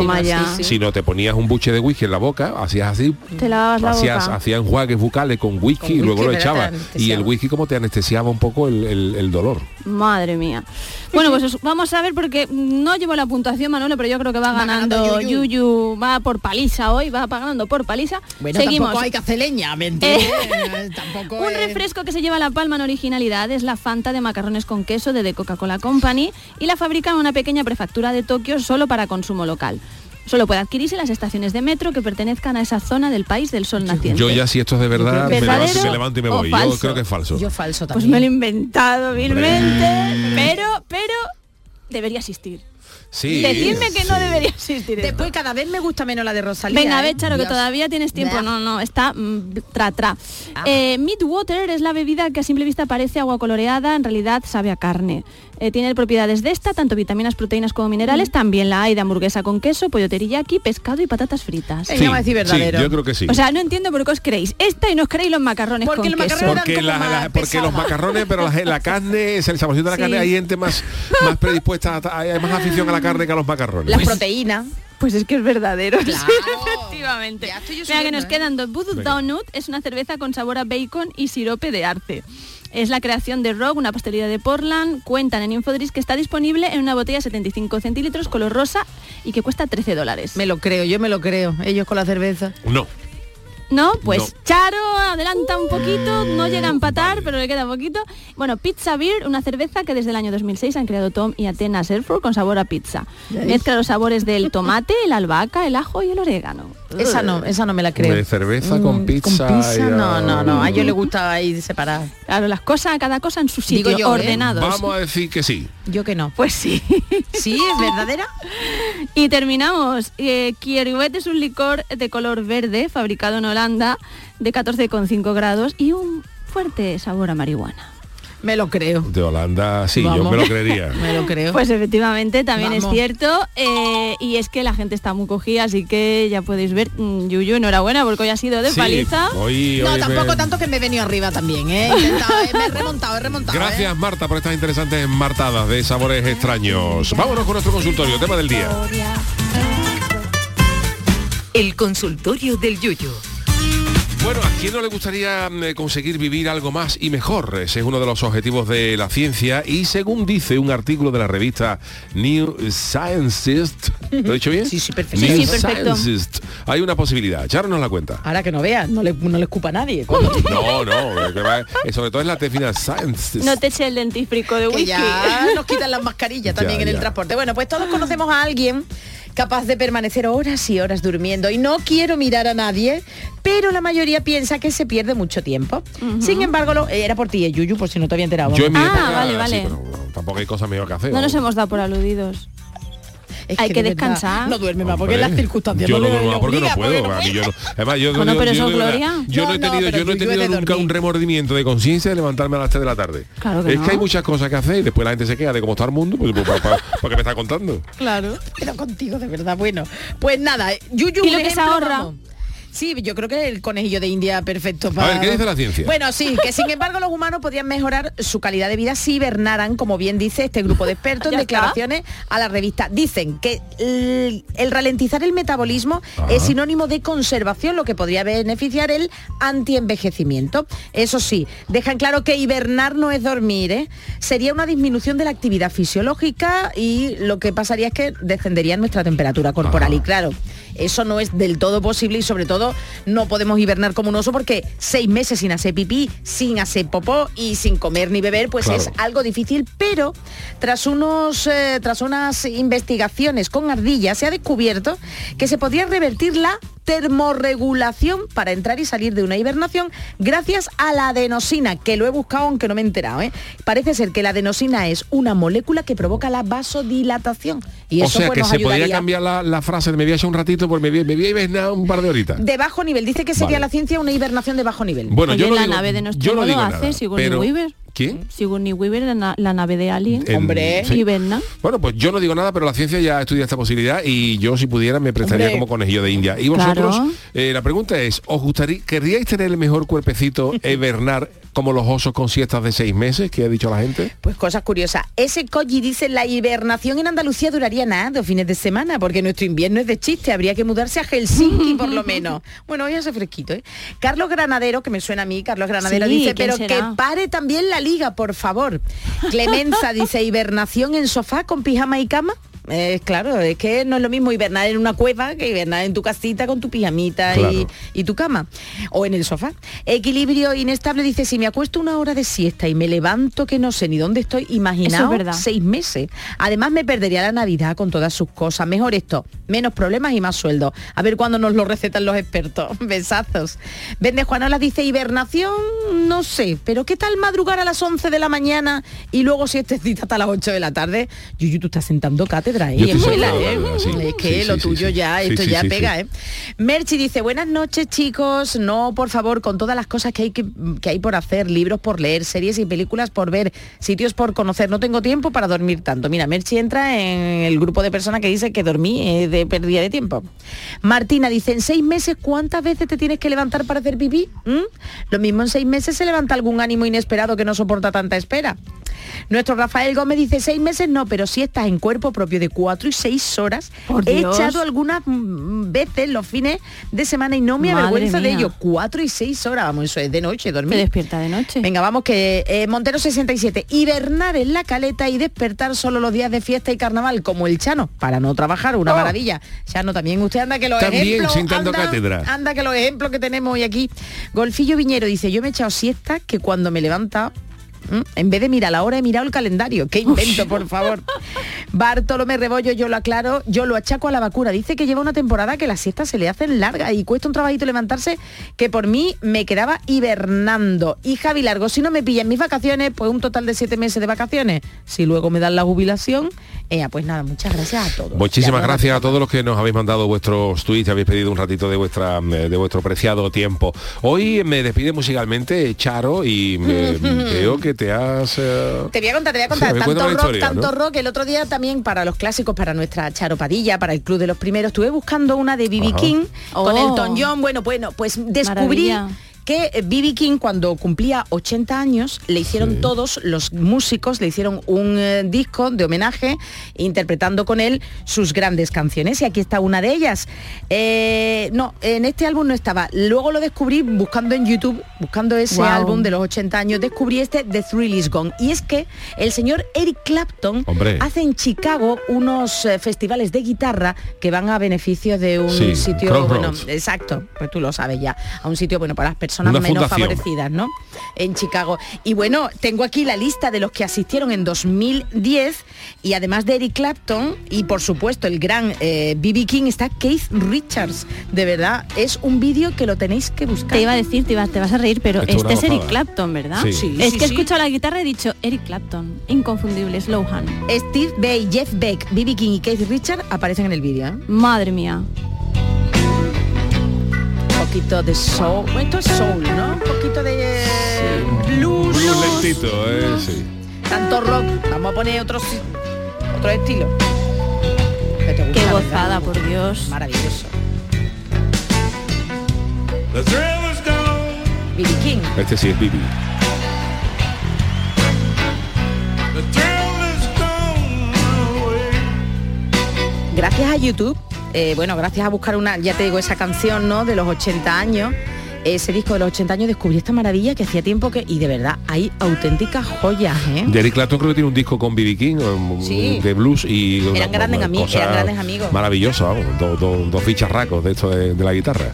G: sí.
A: sino te ponías un buche de whisky en la boca, hacías así,
G: Te lavas la
A: hacías,
G: boca.
A: hacías enjuagues bucales con whisky
B: Con
A: y luego
B: whisky,
A: lo echabas. Y el whisky como te anestesiaba un poco el, el- el dolor.
G: Madre mía. Bueno, pues os- vamos a ver porque no llevo la puntuación, Manolo, pero yo creo que va,
B: Va ganando
G: ganando
B: Yuyu.
G: Yuyu. va por paliza hoy, va ganando por paliza.
B: Bueno,
G: Seguimos.
B: tampoco hay que hacer leña, ¿me entiendes? tampoco
G: Un
B: es-
G: refresco que se lleva la palma en originalidad es la Fanta de macarrones con queso de The Coca-Cola Company y la fabrica en una pequeña prefectura de Tokio solo para consumo local. Solo puede adquirirse en las estaciones de metro que pertenezcan a esa zona del país del sol naciente.
A: Yo ya si esto es de verdad, me
G: ¿Verdadero
A: levanto, me levanto y me voy. Yo creo que es falso.
B: Yo falso
G: Pues
B: también.
G: me lo he inventado vilmente, pero, pero debería existir.
A: Sí.
G: Decidme que no debería existir. esto.
B: Después cada vez me gusta menos la de Rosalía.
G: Venga, a
B: ¿eh?
G: ver, Charo, que todavía tienes tiempo.
B: Blah.
G: No, no, está mm, tra, tra.
B: Ah.
G: Eh, Midwater es la bebida que a simple vista parece agua coloreada, en realidad sabe a carne. Eh, tiene propiedades de esta, tanto vitaminas, proteínas como minerales. También la hay de hamburguesa con queso, pollo teriyaki, pescado y patatas fritas.
B: A decir verdadero.
A: sí, yo creo que sí.
G: O sea, no entiendo por qué os creéis esta y no os creéis los macarrones
B: Porque
G: con
B: los
G: queso.
B: macarrones
A: porque,
B: como
A: la-
B: más
A: la- porque los macarrones, pero la, la carne, es el saborcito de la
G: Sí.
A: carne, hay gente más, más predispuesta, a- hay más afición a la carne que a los macarrones.
B: Las proteínas.
G: Pues es que es verdadero.
B: Claro.
G: Sí, efectivamente.
B: Ya
G: Mira que nos
B: ¿eh?
G: quedan dos. Voodoo. Donut es una cerveza con sabor a bacon y sirope de arce. Es la creación de Rock, una pastelería de Portland. Cuentan en Infodris que está disponible en una botella 75 centilitros color rosa y que cuesta 13 dólares.
B: Me lo creo, yo me lo creo. Ellos con la cerveza.
A: No.
G: ¿No? Pues
A: No.
G: Charo adelanta un poquito, no llega a empatar, pero le queda poquito. Bueno, Pizza Beer, una cerveza que desde el año 2006 han creado Tom y Atenas Airford con sabor a pizza. Mezcla los sabores del tomate, el albahaca, el ajo y el orégano.
B: Esa no, esa no me la creo.
A: De cerveza con
B: Mm,
A: pizza.
B: Con pizza,
A: a-
B: no, no, no. A ellos les gusta ahí separar.
G: Claro, las cosas, cada cosa en su sitio,
B: Digo yo, ¿eh?
G: ordenados.
A: Vamos a decir que sí.
B: Yo que no.
G: Pues sí.
B: ¿Sí? ¿Es verdadera?
G: Y terminamos. Eh, Kieruet es un licor de color verde fabricado en Holanda de 14,5 grados y un fuerte sabor a marihuana.
B: Me lo creo.
A: De Holanda, sí, yo me lo creería.
B: Me lo creo.
G: Pues efectivamente también
B: Vamos.
G: es cierto eh, y es que la gente está muy cogida, así que ya podéis ver, mm, Yuyu, enhorabuena porque hoy ha sido de
A: Sí,
G: paliza.
A: hoy-
B: no,
A: hoy me-
B: tampoco tanto que me he venido arriba también, ¿eh? He intentado, eh, me he remontado, he remontado.
A: Gracias Marta por estas interesantes martadas de sabores extraños. Vámonos con nuestro consultorio, tema del día.
E: El consultorio del Yuyu.
A: Bueno, ¿a quién no le gustaría mm, conseguir vivir algo más y mejor? Ese es uno de los objetivos de la ciencia y según dice un artículo de la revista New Scientist, ¿lo he dicho bien?
B: Sí, sí, perfecto.
A: New
G: Sí, sí, perfecto.
A: Scientist. Hay una posibilidad, Charnos la cuenta.
B: Ahora que no veas, no le, no le escupa a nadie.
A: No, no, eh, sobre todo es la tefina Scientist.
G: No te eche el dentífrico de
B: que
G: whisky.
B: ya nos quitan las mascarillas también
A: Ya,
B: en el
A: ya.
B: transporte. Bueno, pues todos conocemos a alguien capaz de permanecer horas y horas durmiendo y no quiero mirar a nadie, pero la mayoría piensa que se pierde mucho tiempo. Sin embargo, lo, era por ti, eh, Yuyu, por si no te había enterado.
A: Yo en mi
G: Ah,
A: época,
G: vale,
A: sí,
G: vale.
A: tampoco hay cosa mejor que hacer.
G: No nos hemos dado por aludidos.
B: Es
G: Hay que
B: de verdad,
G: descansar.
B: No duerme más, porque las circunstancias
A: yo
B: no,
A: duermo más porque no puedo. yo no- he tenido, yo no he tenido nunca un remordimiento de conciencia de levantarme a las 3 de la tarde.
G: Claro que
A: es
G: no.
A: que hay muchas cosas que hacer y después la gente se queda de cómo está el mundo, pues, pues, ¿para qué me está contando?
G: Claro.
B: Pero contigo, de verdad, bueno. Pues nada, Yuyu,
G: ¿Y lo que se ahorra?
B: vamos. Sí, yo creo que el conejillo de India perfecto
A: A
B: para...
A: ver, ¿qué dice la ciencia?
B: Bueno, sí, que sin embargo los humanos podrían mejorar su calidad de vida si hibernaran, como bien dice este grupo de expertos en
G: Ya está.
B: declaraciones a la revista. Dicen que el, el ralentizar el metabolismo es sinónimo de conservación, lo que podría beneficiar el antienvejecimiento. Eso sí, dejan claro que hibernar no es dormir, ¿eh? Sería una disminución de la actividad fisiológica y lo que pasaría es que descendería nuestra temperatura corporal. Y claro, eso no es del todo posible y sobre todo no podemos hibernar como un oso porque seis meses sin hacer pipí, sin hacer popó y sin comer ni beber, pues
N: Claro.
B: es algo difícil, pero tras unos eh, tras unas investigaciones con ardillas se ha descubierto que se podría revertir la termorregulación para entrar y salir de una hibernación gracias a la adenosina, que lo he buscado aunque no me he enterado. ¿eh? Parece ser que la adenosina es una molécula que provoca la vasodilatación. Y
A: o
B: eso
A: sea
B: pues,
A: que
B: nos
A: se podría
B: ayudaría.
A: cambiar la, la frase de me voy a echar un ratito, pues me voy, me voy a hibernar un par de horitas.
B: De bajo nivel, dice que sería
A: Vale.
B: la ciencia una hibernación de bajo nivel.
A: Bueno,
G: Oye,
A: yo no
G: la
A: digo-
G: nave de
A: yo
G: nuestro
A: no
G: modo
A: digo
G: hace
A: nada, pero-. ¿Quién?
G: Sigourney Weaver, la, na- la nave de Alien.
A: En- sí.
G: Hiberna.
A: Bueno, pues yo no digo nada, pero la ciencia ya estudia esta posibilidad y yo si pudiera me prestaría
G: Hombre.
A: como conejillo de India. Y vosotros,
G: Claro.
A: eh, la pregunta es, ¿os gustaría, querríais tener el mejor cuerpecito e hibernar como los osos con siestas de seis meses que ha dicho la gente?
B: Pues cosas curiosas. Ese Koji dice la hibernación en Andalucía duraría nada, dos fines de semana, porque nuestro invierno es de chiste, habría que mudarse a Helsinki por lo menos. Bueno, hoy hace fresquito, ¿eh? Carlos Granadero, que me suena a mí, Carlos Granadero
G: Sí,
B: dice,
G: ¿quién
B: pero
G: será?
B: que pare también la liga, por favor. Clemenza dice, hibernación en sofá con pijama y cama. Eh, claro, es que no es lo mismo hibernar en una cueva que hibernar en tu casita con tu pijamita y,
N: Claro.
B: y tu cama o en el sofá. Equilibrio inestable dice, si me acuesto una hora de siesta y me levanto que no sé ni dónde estoy, imaginaos
G: Eso es verdad.
B: seis meses. Además me perdería la Navidad con todas sus cosas. Mejor esto, menos problemas y más sueldo. A ver cuándo nos lo recetan los expertos. Besazos. Vende Juanola dice, hibernación, no sé, pero ¿qué tal madrugar a las 11 de la mañana y luego siestecita hasta las 8 de la tarde? Yuyu, tú estás sentando cátedra, ¿eh?
A: Sentado
B: ¿eh?
A: cátedra, sí.
B: Es que
A: Sí,
B: lo
A: sí,
B: tuyo ya, esto ya pega. ¿eh? Merchi dice, buenas noches chicos, no, por favor, con todas las cosas que hay, que, que hay por hacer, libros por leer, series y películas por ver, sitios por conocer, no tengo tiempo para dormir tanto. Mira, Merchi entra en el grupo de personas que dice que dormí eh, de pérdida de tiempo. Martina dice, en seis meses, ¿cuántas veces te tienes que levantar para hacer pipí? ¿Mm? Lo mismo en seis meses se levanta algún ánimo inesperado que no soporta tanta espera. Nuestro Rafael Gómez dice seis meses no, pero si estás en cuerpo propio de cuatro y seis horas,
G: Por
B: he
G: Dios.
B: echado algunas mm, veces los fines de semana y no me
G: Madre
B: avergüenza de
G: mía.
B: ello. Cuatro y seis horas, vamos, eso es de noche, dormir.
G: Me despierta de noche.
B: Venga, vamos que eh, Montero 67, hibernar en la caleta y despertar solo los días de fiesta y carnaval, como el Chano, para no trabajar, una
A: Oh.
B: maravilla. Chano, también usted anda que los
A: También
B: ejemplos...
A: sentando
B: anda,
A: cátedra.
B: Anda que los ejemplos que tenemos hoy aquí. Golfillo Viñero dice, yo me he echado siesta que cuando me levanta ¿Mm? En vez de mirar la hora he mirado el calendario. Qué invento, por favor. Bartolomé Rebollo, yo lo aclaro, yo lo achaco a la vacuna. Dice que lleva una temporada que las siestas se le hacen largas y cuesta un trabajito levantarse que por mí me quedaba hibernando. Y Javi Largo, si no me pillan mis vacaciones, pues un total de siete meses de vacaciones. Si luego me dan la jubilación, eh, pues nada, muchas gracias a todos.
A: Muchísimas gracias a todos los que nos habéis mandado vuestros tweets, habéis pedido un ratito de vuestra eh, de vuestro preciado tiempo. Hoy me despide musicalmente Charo y me- veo que te has eh,
B: Te voy a contar, te voy a contar.
A: Sí,
B: tanto rock,
A: historia,
B: tanto
A: ¿no?
B: rock. El otro día también para los clásicos, para nuestra charopadilla, para el Club de los Primeros, estuve buscando una de B.B.
G: Ajá.
B: King con
G: Oh.
B: Elton John. Bueno, bueno, pues descubrí
G: Maravilla.
B: Que B.B. King cuando cumplía 80 años le hicieron todos los músicos, le hicieron un eh, disco de homenaje interpretando con él sus grandes canciones y aquí está una de ellas. Eh, no, en este álbum no estaba. Luego lo descubrí buscando en YouTube, buscando ese álbum de los 80 años, descubrí este The Thrill Is Gone. Y es que el señor Eric Clapton
A: Hombre.
B: hace en Chicago unos eh, festivales de guitarra que van a beneficio de un
A: Sí,
B: sitio, bueno, exacto, pues tú lo sabes ya, a un sitio bueno para las personas personas
A: Una
B: menos
A: fundación.
B: favorecidas, ¿no? En Chicago. Y bueno, tengo aquí la lista de los que asistieron en 2010 y además de Eric Clapton y por supuesto el gran B.B. King está Keith Richards. De verdad, es un vídeo que lo tenéis que buscar.
G: Te iba a decir, te, iba- te vas a reír, pero
B: Esto
G: este es Eric. Clapton, ¿verdad?
B: Sí. Sí,
G: es
B: sí,
G: que he
B: sí.
G: escuchado la guitarra y he dicho Eric Clapton, inconfundible, Slowhand.
B: Steve Bay, Jeff Beck, B.B. King y Keith Richards aparecen en el vídeo. ¿eh?
G: Madre mía.
B: Un poquito de soul. Esto es soul, ¿no? Un poquito de blues.
A: Blues lentito, eh, sí.
B: Tanto rock. Vamos a poner otro, otro estilo. Que te gusta,
G: Qué gozada, por Dios.
B: Maravilloso. B.B. King.
A: Este sí es Bibi.
B: Gracias a YouTube, eh, bueno, gracias a buscar una, ya te digo, esa canción, ¿no? De los 80 años, ese disco de los 80 años, descubrí esta maravilla que hacía tiempo que, y de verdad, hay auténticas joyas, ¿eh?
A: De Eric Clapton creo que tiene un disco con B.B. King um,
B: Sí.
A: de blues y una-
B: Eran grandes
A: una
B: ami-
A: cosa
B: eran grandes amigos.
A: Maravillosa, vamos, do- do- dos bicharracos de esto de, de la guitarra.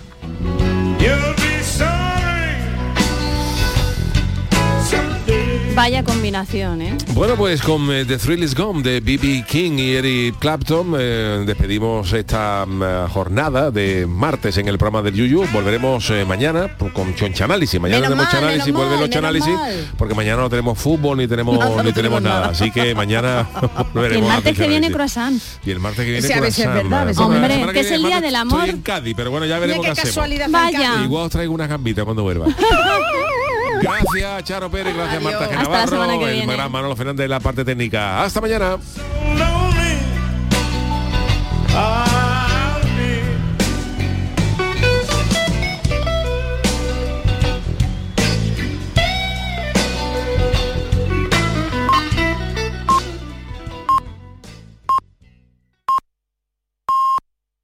G: Vaya combinación, ¿eh?
A: Bueno, pues con eh, The Thrill Is Gone de B.B. King y Eric Clapton eh, despedimos esta mm, jornada de martes en el programa del Yuyu. Volveremos eh, mañana con Chonchanálisis. Mañana
B: Menos
A: tenemos Chanálisis, vuelve los Chanálisis, porque mañana no tenemos fútbol ni tenemos
B: No,
A: ni tenemos
B: tenemos
A: nada.
B: nada.
A: Así que mañana
G: Y el
A: volveremos
G: martes que viene croissant.
A: Y el martes que viene
B: es
A: croissant.
B: verdad, es
G: Hombre, que es el día del amor.
A: Estoy en Cádiz, pero bueno, ya veremos qué
B: qué
A: hacemos.
B: casualidad.
G: Vaya.
A: Igual os traigo una gambita cuando vuelva. Gracias, Charo Pérez, gracias
B: Adiós.
A: Marta Genavarro, el
G: viene.
A: gran Manolo Fernández de la parte técnica. Hasta mañana.